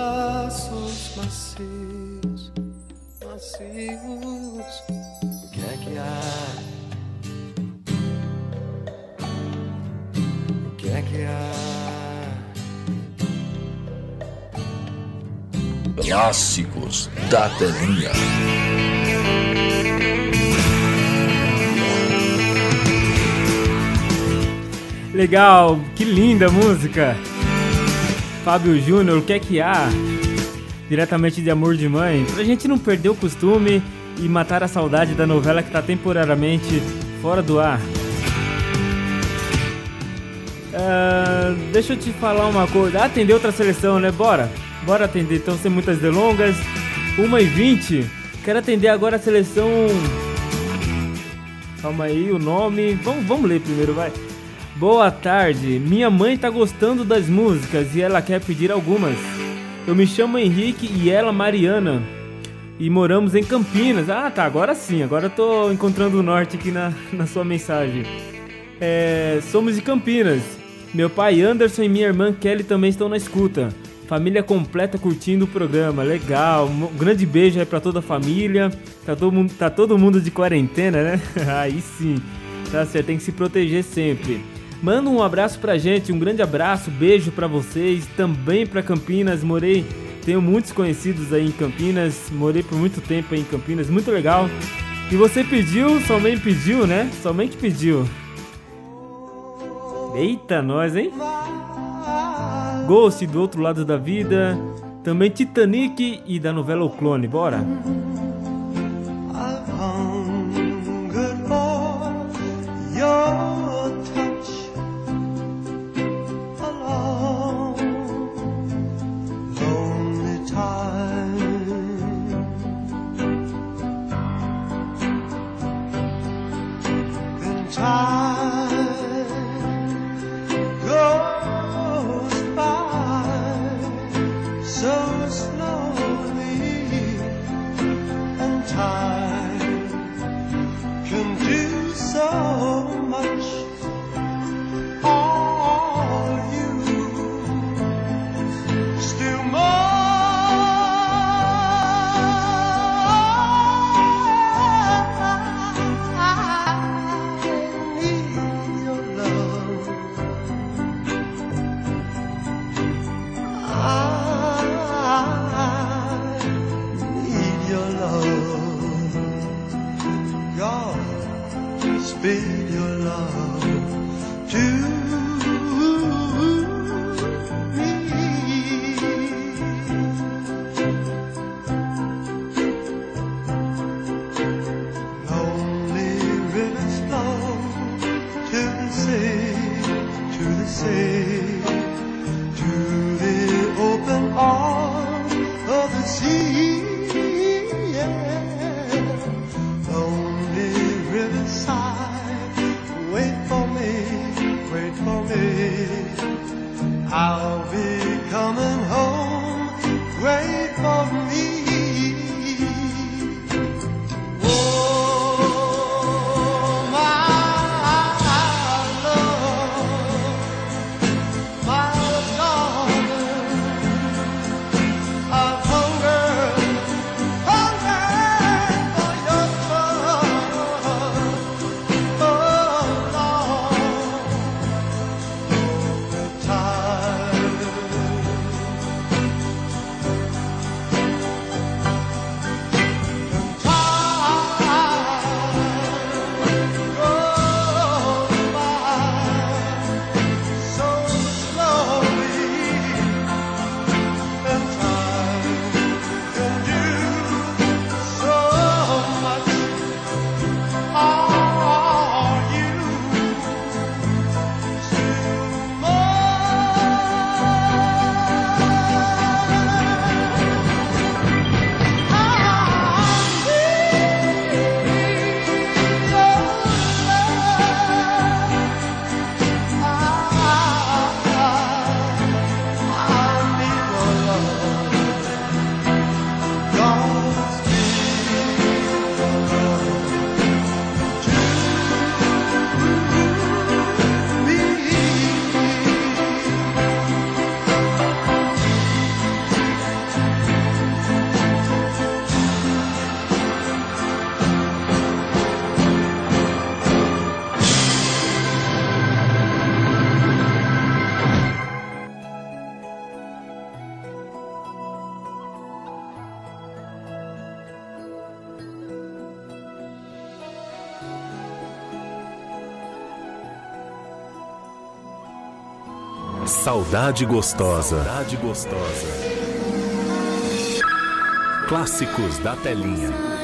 Braços macios, macios. O que é que há? O que é que há? Clássicos da telinha. Legal, que linda música. Fábio Júnior, o que é que há? Diretamente de Amor de Mãe. Pra gente não perder o costume e matar a saudade da novela que tá temporariamente fora do ar. Ah, deixa eu te falar uma coisa. Ah, atender outra seleção, né? Bora. Bora atender. Então, sem muitas delongas. 1h20. Quero atender agora a seleção. Calma aí, o nome. Vamos, vamos ler primeiro, vai. Boa tarde. Minha mãe tá gostando das músicas e ela quer pedir algumas. Eu me chamo Henrique e ela Mariana. E moramos em Campinas. Ah, tá. Agora sim. Agora tô encontrando o norte aqui na, na sua mensagem. É, somos de Campinas. Meu pai Anderson e minha irmã Kelly também estão na escuta. Família completa curtindo o programa, legal. Um grande beijo aí pra toda a família. Tá todo mundo, tá todo mundo de quarentena, né? aí sim. Tá certo, tem que se proteger sempre. Manda um abraço pra gente, um grande abraço, beijo pra vocês, também pra Campinas. Morei, tenho muitos conhecidos aí em Campinas, morei por muito tempo aí em Campinas, muito legal. E você pediu, somente pediu, né? Somente pediu. Eita, nós, hein? Ghost do outro lado da vida. Também Titanic e da novela O Clone. Bora! 啊 to the sea, to the open arms of the sea. Yeah. Lonely riverside, wait for me, wait for me. I'll be coming home, wait for me. Saudade gostosa. Saudade gostosa. Clássicos da telinha.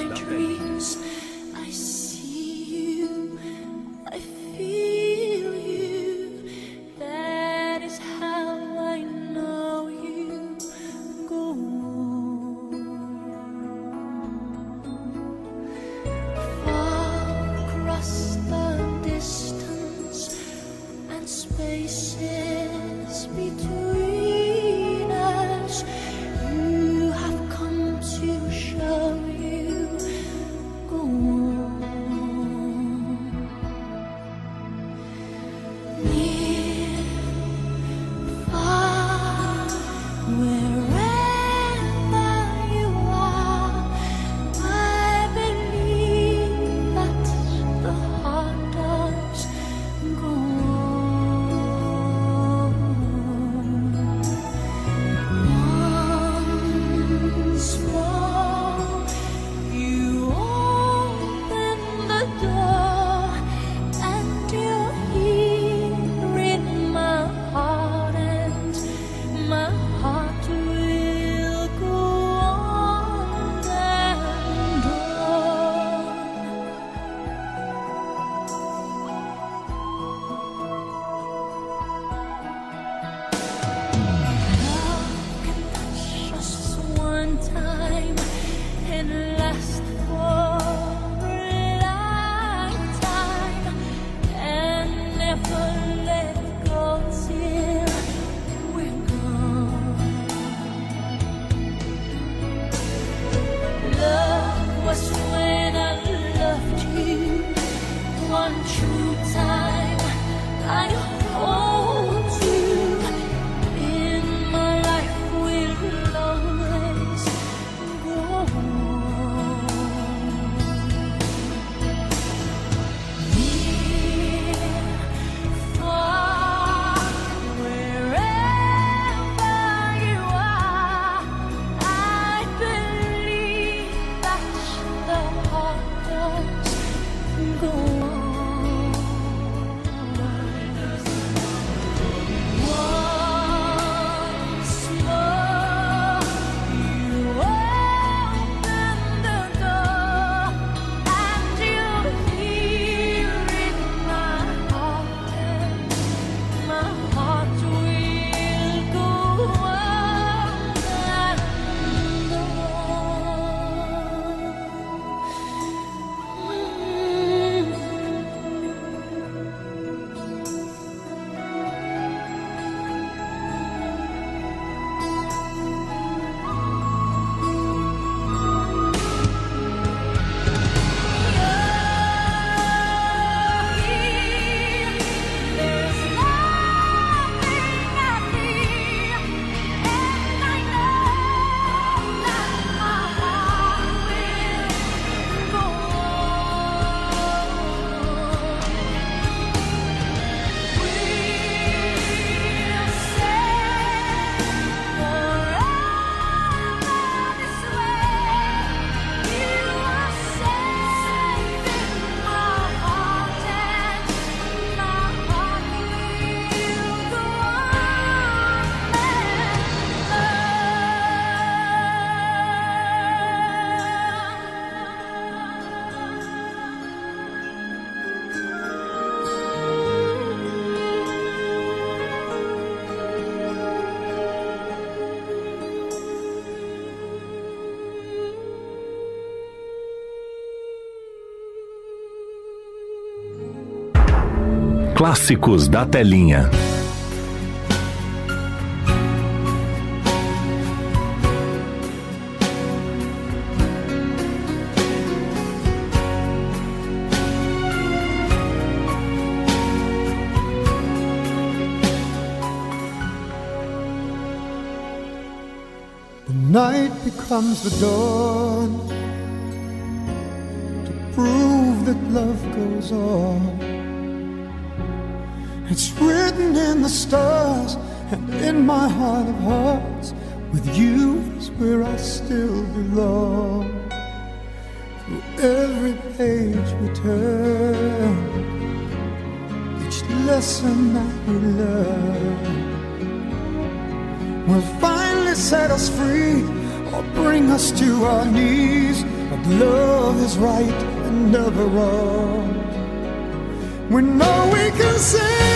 Clássicos da Telinha. night becomes the dawn to prove that love goes on. It's written in the stars and in my heart of hearts. With you is where I still belong. Through every page we turn, each lesson that we learn will finally set us free or bring us to our knees. But love is right and never wrong. We know we can say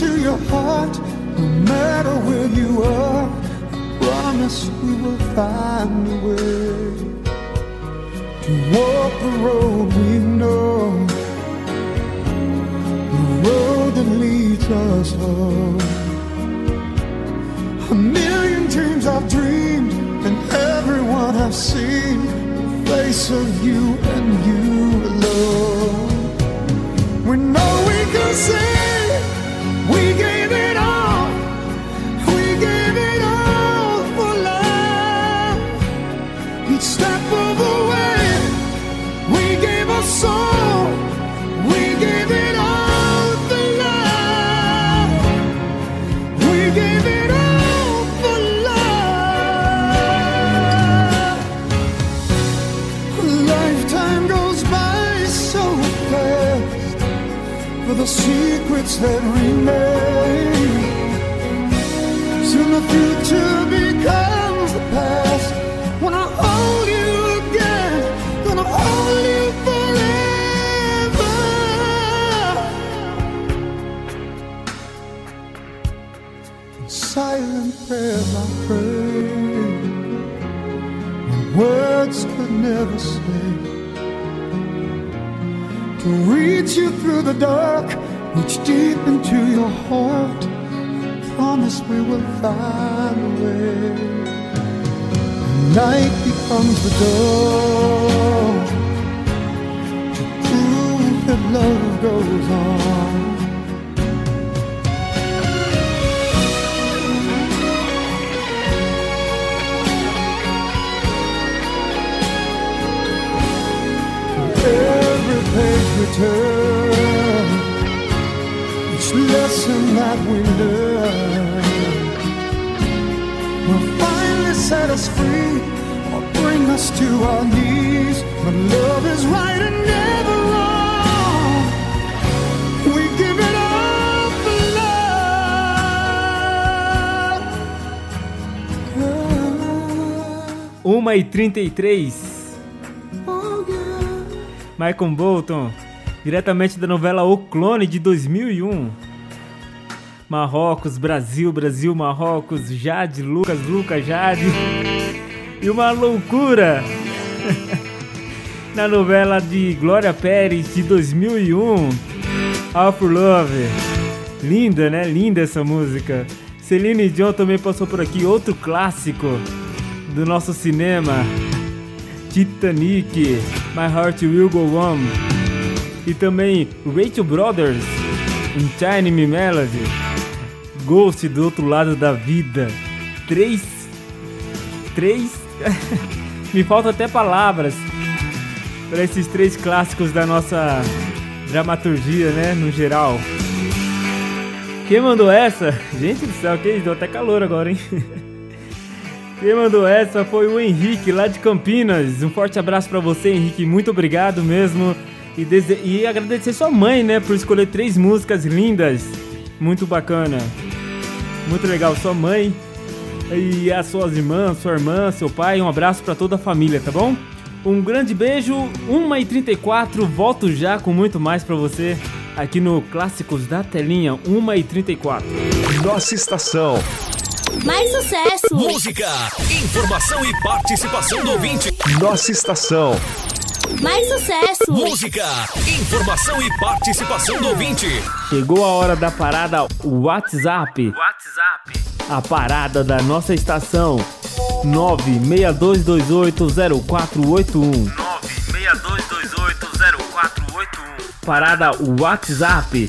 into your heart, no matter where you are, I promise we will find a way to walk the road we know, the road that leads us home. A million dreams I've dreamed, and everyone I've seen, the face of you and you alone. We know we can say secrets that remain. Soon the future becomes the past. When I hold you again, gonna hold you forever. Silent prayers I pray, words could never say to reach you through the dark, reach deep into your heart. Promise we will find a way. Night becomes the dawn to prove that love goes on. Every page we turn, lesson that we learn will finally set us free or bring us to our knees. But love is right and never wrong. We give it all for love. 1 e 33 Michael Bolton, diretamente da novela O Clone de 2001. Marrocos, Brasil, Brasil, Marrocos, Jade, Lucas, Lucas, Jade. E uma loucura! Na novela de Glória Pérez de 2001, All for Love. Linda, né? Linda essa música. Celine Dion também passou por aqui, outro clássico do nosso cinema. Titanic, My Heart Will Go On. E também Rachel Brothers, In Tiny Me Melody. Ghost do outro lado da vida. Três. Três. Me faltam até palavras para esses três clássicos da nossa dramaturgia, né? No geral. Quem mandou essa? Gente do céu, que deu até calor agora, hein? Quem mandou essa foi o Henrique, lá de Campinas. Um forte abraço para você, Henrique. Muito obrigado mesmo E, dese... e agradecer sua mãe, né, por escolher três músicas lindas. Muito bacana. Muito legal, sua mãe e as suas irmãs, sua irmã, seu pai. Um abraço para toda a família, tá bom? Um grande beijo, 1h34, volto já com muito mais para você aqui no Clássicos da Telinha, 1h34. Nossa estação. Mais sucesso! Música, informação e participação do ouvinte. Nossa estação. Mais sucesso! Música, informação e participação do ouvinte. Chegou a hora da parada WhatsApp. WhatsApp. A parada da nossa estação. 962280481. 962280481. Parada WhatsApp.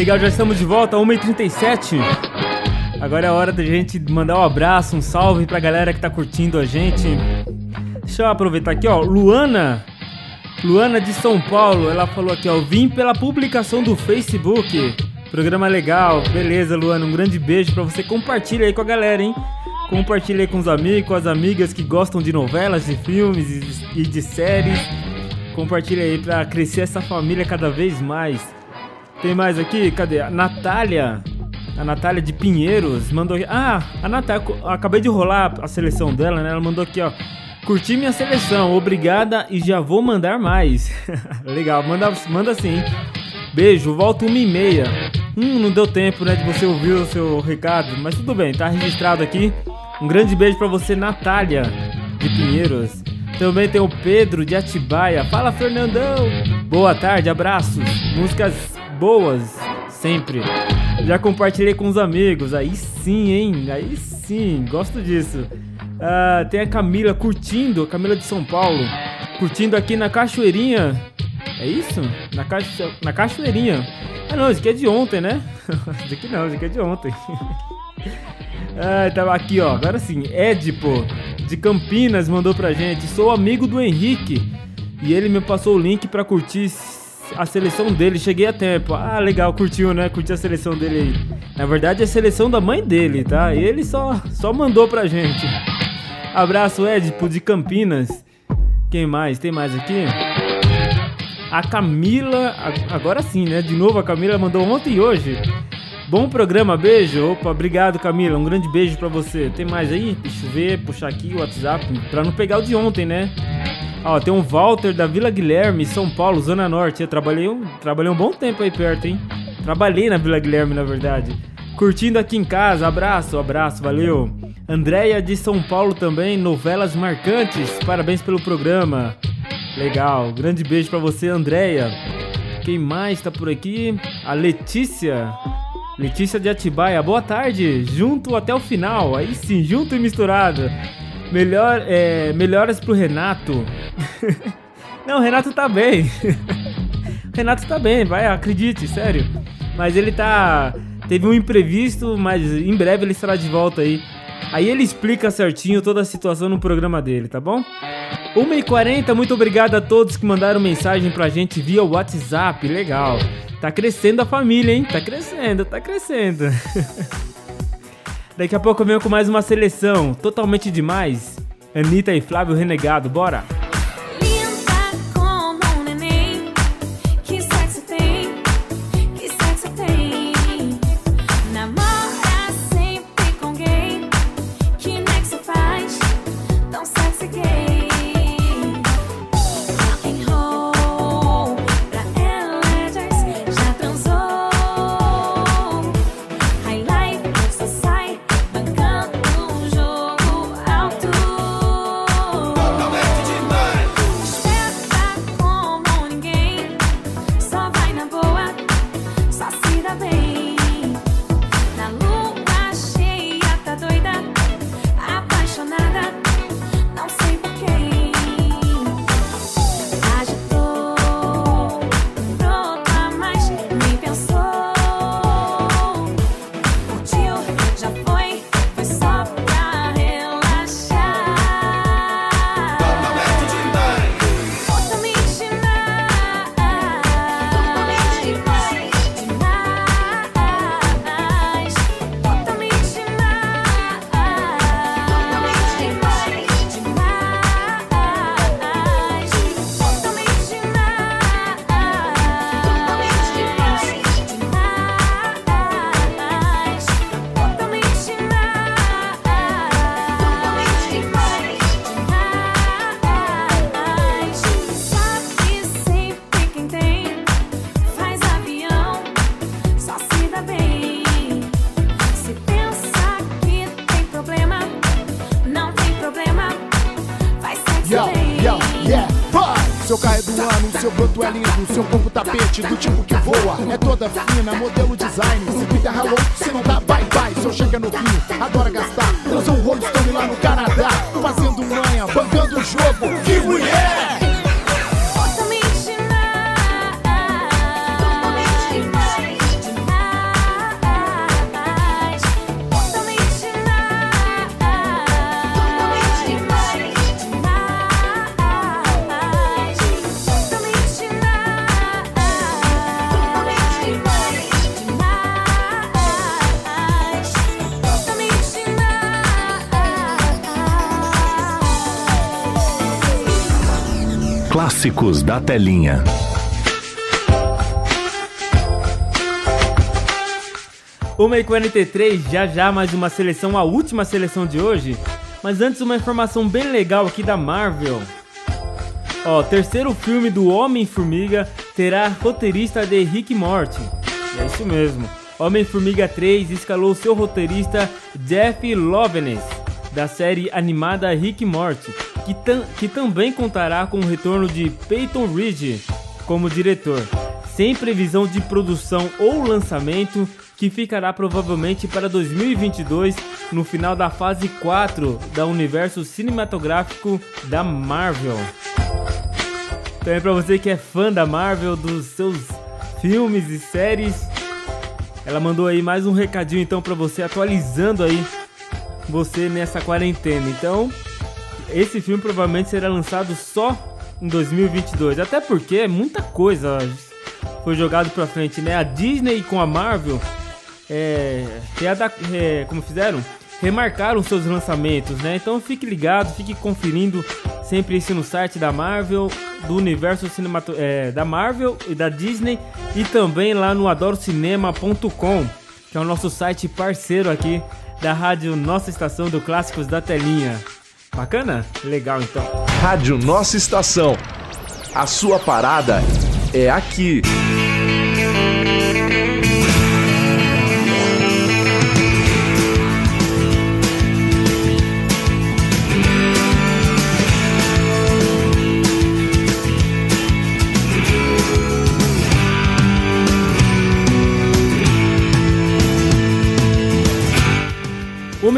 Legal, já estamos de volta, 1h37. Agora é hora da gente mandar um abraço, um salve pra galera que tá curtindo a gente. Deixa eu aproveitar aqui, ó. Luana, Luana de São Paulo, ela falou aqui, ó. Vim pela publicação do Facebook. Programa legal, beleza, Luana. Um grande beijo pra você. Compartilha aí com a galera, hein? Compartilha aí com os amigos, com as amigas que gostam de novelas, de filmes e de séries. Compartilha aí pra crescer essa família cada vez mais. Tem mais aqui? Cadê? A Natália. A Natália de Pinheiros mandou aqui. Ah, a Natália. Acabei de rolar a seleção dela, né? Ela mandou aqui, ó. Curti minha seleção, obrigada e já vou mandar mais. Legal, manda, manda sim. Beijo, volto uma e meia. Hum, não deu tempo, né, de você ouvir o seu recado, mas tudo bem, tá registrado aqui. Um grande beijo para você, Natália de Pinheiros. Também tem o Pedro de Atibaia. Fala, Fernandão. Boa tarde, abraços. Músicas boas, sempre. Já compartilhei com os amigos, aí sim, hein? Aí sim, gosto disso. Ah, tem a Camila curtindo, a Camila de São Paulo, curtindo aqui na Cachoeirinha. É isso? Na, cacho... na Cachoeirinha. Ah não, isso aqui é de ontem, né? isso aqui não, isso aqui é de ontem. ah, tava aqui, ó. Agora sim, Edipo, de Campinas, mandou pra gente. Sou amigo do Henrique. E ele me passou o link pra curtir a seleção dele, cheguei a tempo. Ah, legal, curtiu, né? Curtiu a seleção dele aí. Na verdade, é a seleção da mãe dele, tá? E ele só, só mandou pra gente. Abraço, Edipo de Campinas. Quem mais? Tem mais aqui? A Camila, agora sim, né? De novo, a Camila mandou ontem e hoje. Bom programa, beijo. Opa, obrigado, Camila. Um grande beijo para você. Tem mais aí? Deixa eu ver, puxar aqui o WhatsApp para não pegar o de ontem, né? Ó, tem um Walter da Vila Guilherme, São Paulo, Zona Norte. Eu trabalhei um, trabalhei um bom tempo aí perto, hein? Trabalhei na Vila Guilherme, na verdade. Curtindo aqui em casa, abraço, abraço, valeu. Andréia de São Paulo também, novelas marcantes. Parabéns pelo programa. Legal, grande beijo para você, Andréia. Quem mais tá por aqui? A Letícia. Letícia de Atibaia, boa tarde. Junto até o final, aí sim, junto e misturado. Melhor, é, melhoras pro Renato. Não, o Renato tá bem. o Renato tá bem, vai, acredite, sério. Mas ele tá. Teve um imprevisto, mas em breve ele estará de volta aí. Aí ele explica certinho toda a situação no programa dele, tá bom? 1h40, muito obrigado a todos que mandaram mensagem pra gente via WhatsApp, legal. Tá crescendo a família, hein? Tá crescendo, tá crescendo. Daqui a pouco eu venho com mais uma seleção totalmente demais. Anitta e Flávio Renegado, bora! Do broto é lindo, seu corpo tapete do tipo que voa. É toda fina, modelo design. Se Peter ralou, se não dá, bye bye. Seu cheque é novinho, adora gastar. Lançou um Rolling lá no Canadá, fazendo manha, bancando o jogo. Que mulher! Clássicos da Telinha. Uma e 43, já já mais uma seleção, a última seleção de hoje. Mas antes uma informação bem legal aqui da Marvel. Ó, terceiro filme do Homem-Formiga terá roteirista de Rick Morty. É isso mesmo. Homem-Formiga 3 escalou seu roteirista Jeff Loveness, da série animada Rick Morty, que, tam que também contará com o retorno de Peyton Reed como diretor, sem previsão de produção ou lançamento, que ficará provavelmente para 2022, no final da fase 4 da universo cinematográfico da Marvel. Também para você que é fã da Marvel, dos seus filmes e séries, ela mandou aí mais um recadinho então para você atualizando aí você nessa quarentena. Então, esse filme provavelmente será lançado só em 2022, até porque é muita coisa foi jogado para frente, né? A Disney com a Marvel é, é, como fizeram? Remarcaram seus lançamentos, né? Então fique ligado, fique conferindo sempre isso no site da Marvel, do universo cinemato é, da Marvel e da Disney e também lá no adorocinema.com, que é o nosso site parceiro aqui da rádio Nossa Estação do Clássicos da Telinha. Bacana? Legal então. Rádio Nossa Estação. A sua parada é aqui.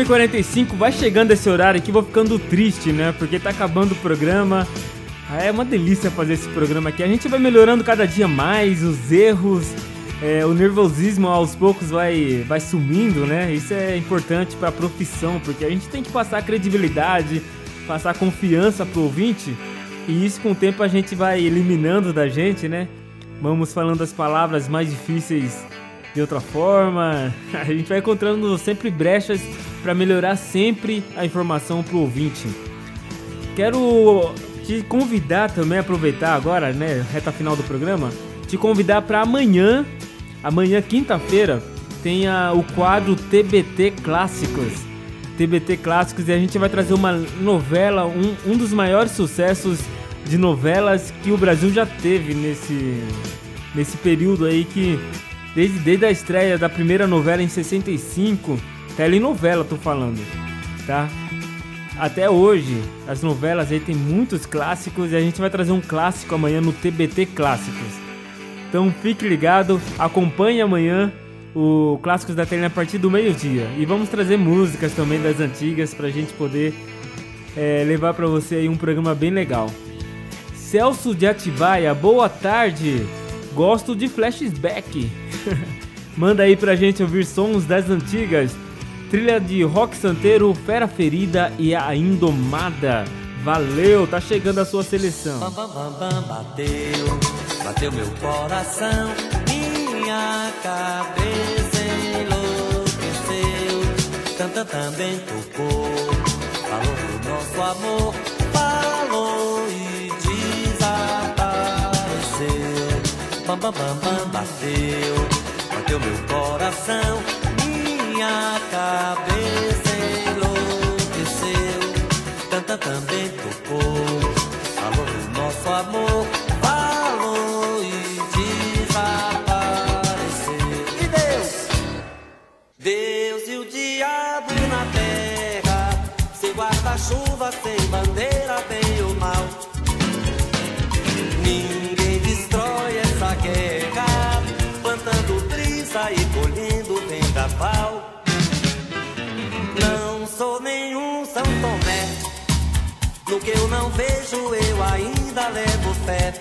Uma e 45 vai chegando esse horário aqui, vou ficando triste, né? Porque tá acabando o programa. É uma delícia fazer esse programa aqui. A gente vai melhorando cada dia mais, os erros, é, o nervosismo aos poucos vai, vai sumindo, né? Isso é importante para a profissão, porque a gente tem que passar credibilidade, passar confiança pro ouvinte, e isso com o tempo a gente vai eliminando da gente, né? Vamos falando as palavras mais difíceis de outra forma. A gente vai encontrando sempre brechas para melhorar sempre a informação pro ouvinte. Quero te convidar também, aproveitar agora, né, reta final do programa, te convidar para amanhã, amanhã quinta-feira, tenha o quadro TBT Clássicos. TBT Clássicos e a gente vai trazer uma novela, um, um dos maiores sucessos de novelas que o Brasil já teve nesse, nesse período aí que desde, desde a estreia da primeira novela em 65, telenovela tô falando, tá? Até hoje, as novelas aí tem muitos clássicos e a gente vai trazer um clássico amanhã no TBT Clássicos. Então fique ligado, acompanhe amanhã o Clássicos da Telinha a partir do meio-dia. E vamos trazer músicas também das antigas pra gente poder é, levar para você aí um programa bem legal. Celso de Atibaia, boa tarde! Gosto de flashback. Manda aí pra gente ouvir sons das antigas. Trilha de rock santeiro, Fera Ferida e a Indomada. Valeu, tá chegando a sua seleção. Bam, bam, bam, bateu, bateu meu coração, minha cabeça enlouqueceu. Tanta também tocou, falou do nosso amor, falou e desapareceu. Bam, bam, bam, bam, bateu, bateu meu coração, minha cabeça enlouqueceu. Tanta também tocou, falou nosso amor, falou e desapareceu. E Deus, Deus e o diabo na terra, sem guarda-chuva, sem bandeira, bem ou mal. Ninguém destrói essa guerra, plantando brisa e colhendo vendaval sou nenhum São Tomé. No que eu não vejo, eu ainda levo fé.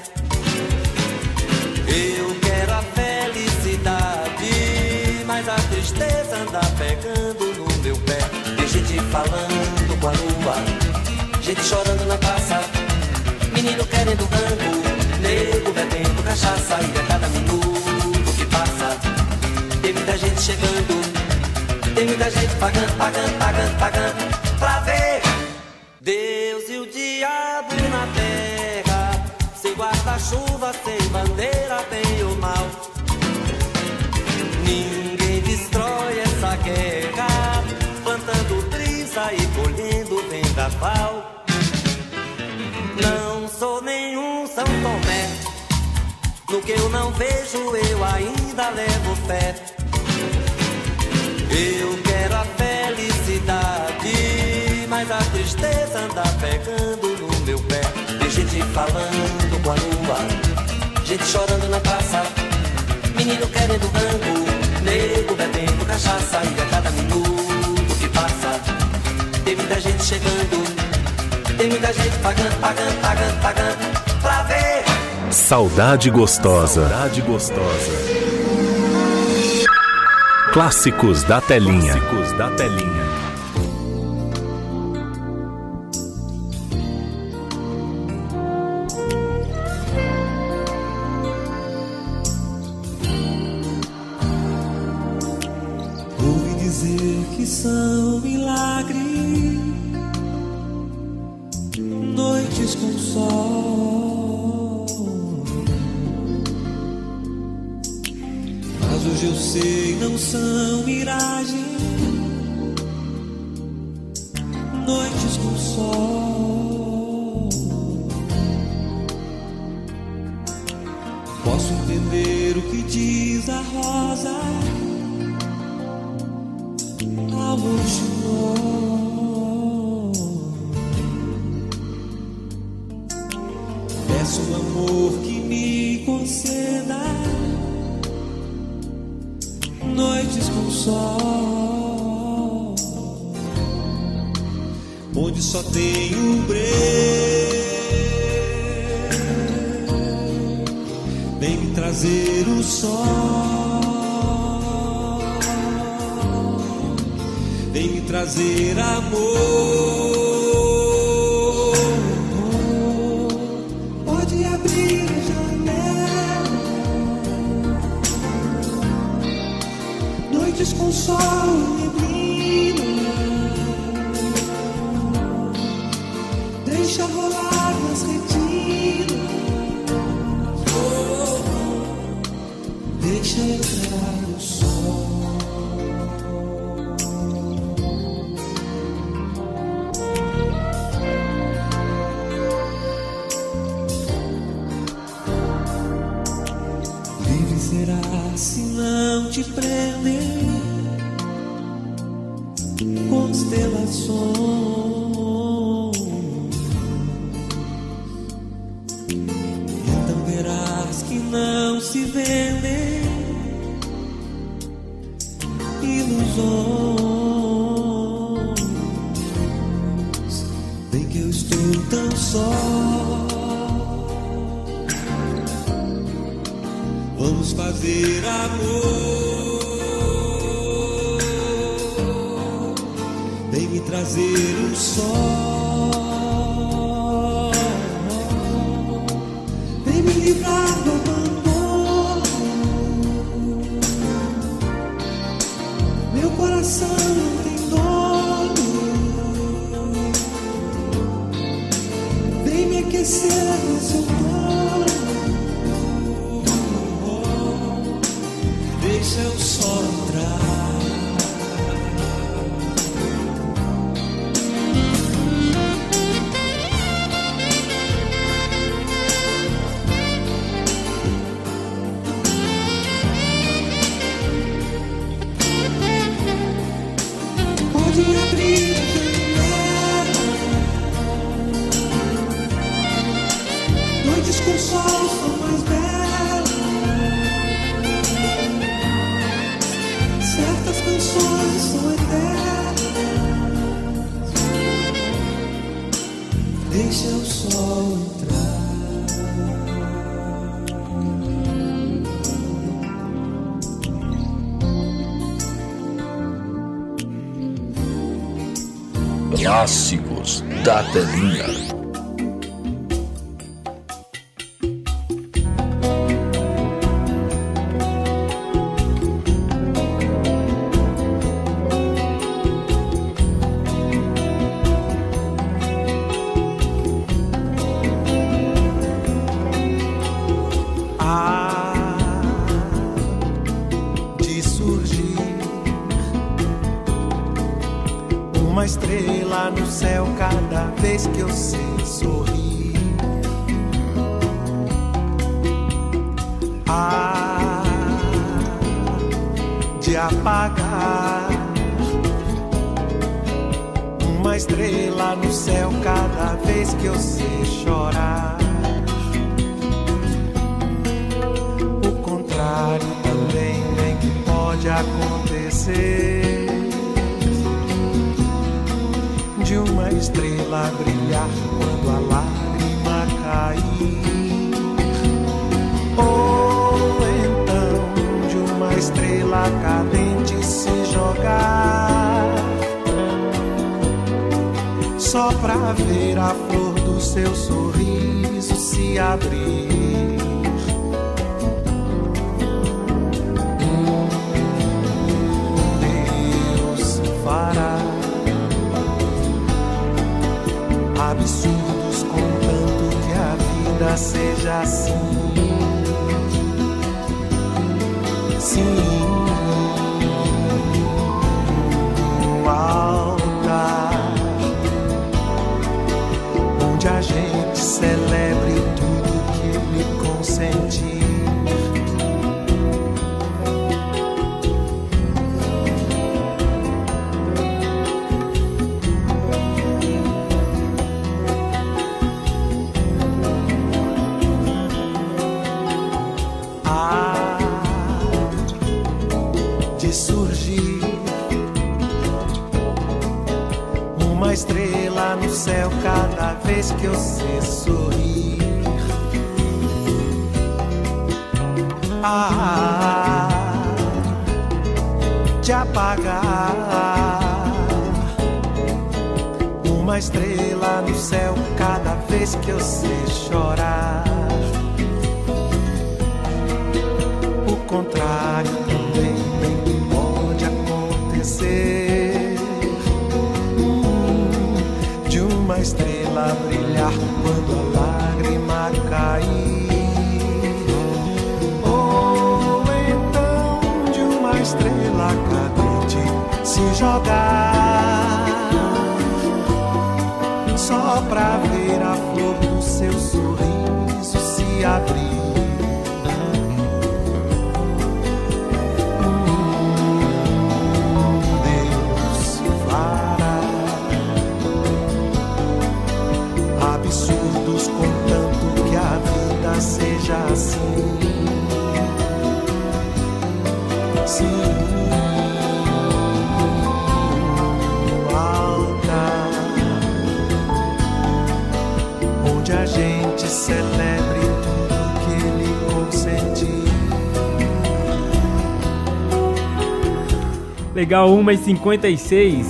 Eu quero a felicidade, mas a tristeza anda pegando no meu pé. Tem gente falando com a lua, gente chorando na praça, menino querendo banco, nego bebendo cachaça e a cada minuto que passa tem muita gente chegando tem muita gente pagando, pagando, pagando, pagando pra ver Deus e o diabo na terra, sem guarda-chuva, sem bandeira, bem ou mal. Ninguém destrói essa guerra, plantando brisa e colhendo vendaval. Não sou nenhum São Tomé, no que eu não vejo, eu ainda levo fé. Eu quero a felicidade, mas a tristeza anda pegando no meu pé. Tem gente falando com a lua, gente chorando na praça, menino querendo rango, nego bebendo cachaça e a cada minuto que passa, tem muita gente chegando, tem muita gente pagando, pagando, pagando, pagando pra ver. Saudade gostosa. Saudade gostosa. Clássicos da telinha. Clássicos da telinha. Ouvi dizer que são milagres, noites com sol. Sei, não são miragem, noites com sol. Posso entender o que diz a rosa Vem sol. Clássicos da telinha. Legal, 1h56.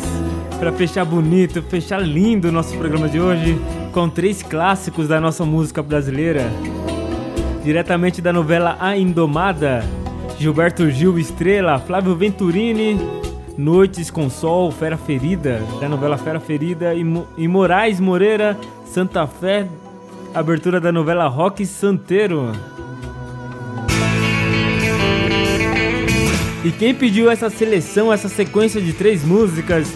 Pra fechar bonito, fechar lindo o nosso programa de hoje com três clássicos da nossa música brasileira. Diretamente da novela A Indomada, Gilberto Gil Estrela, Flávio Venturini, Noites com Sol, Fera Ferida, da novela Fera Ferida, e, Mo- e Moraes Moreira, Santa Fé, abertura da novela Rock Santeiro. E quem pediu essa seleção, essa sequência de três músicas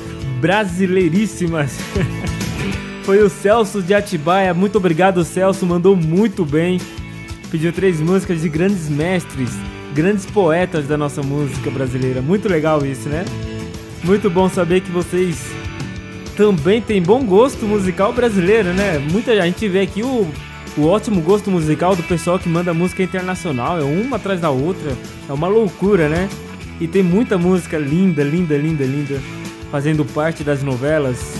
brasileiríssimas foi o Celso de Atibaia. Muito obrigado, Celso, mandou muito bem. Pediu três músicas de grandes mestres, grandes poetas da nossa música brasileira. Muito legal isso, né? Muito bom saber que vocês também têm bom gosto musical brasileiro, né? Muita a gente vê aqui o, o ótimo gosto musical do pessoal que manda música internacional, é uma atrás da outra, é uma loucura, né? E tem muita música linda, linda, linda, linda, fazendo parte das novelas,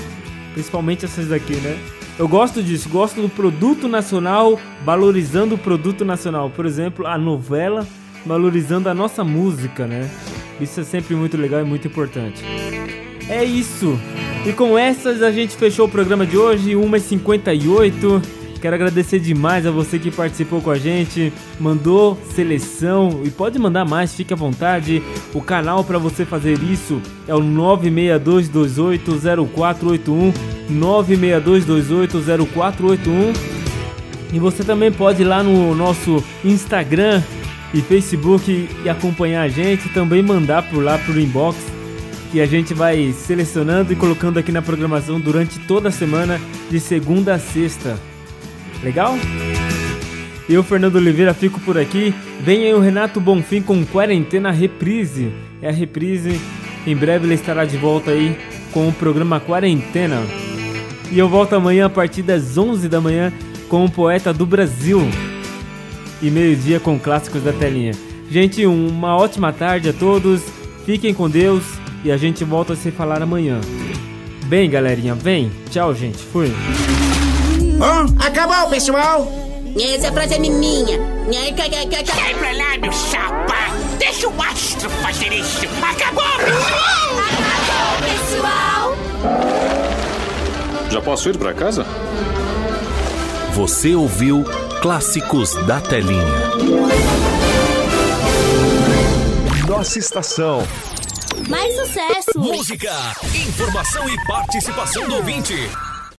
principalmente essas daqui, né? Eu gosto disso, gosto do produto nacional valorizando o produto nacional. Por exemplo, a novela valorizando a nossa música, né? Isso é sempre muito legal e muito importante. É isso. E com essas a gente fechou o programa de hoje, 1h58. Quero agradecer demais a você que participou com a gente, mandou seleção e pode mandar mais, fique à vontade. O canal para você fazer isso é o 962280481, 962280481. E você também pode ir lá no nosso Instagram e Facebook e acompanhar a gente, também mandar por lá pro inbox e a gente vai selecionando e colocando aqui na programação durante toda a semana de segunda a sexta. Legal? Eu, Fernando Oliveira, fico por aqui. Vem aí o Renato Bonfim com Quarentena Reprise. É a reprise. Em breve ele estará de volta aí com o programa Quarentena. E eu volto amanhã a partir das 11 da manhã com o Poeta do Brasil. E meio-dia com clássicos da telinha. Gente, uma ótima tarde a todos. Fiquem com Deus e a gente volta a se falar amanhã. Bem, galerinha, vem. Tchau, gente. Fui. Acabou, pessoal! Essa frase é minha. Sai pra lá, meu chapa! Deixa o astro fazer isso! Acabou! Acabou, pessoal! Já posso ir pra casa? Você ouviu Clássicos da Telinha. Nossa estação. Mais sucesso! Música, informação e participação do ouvinte.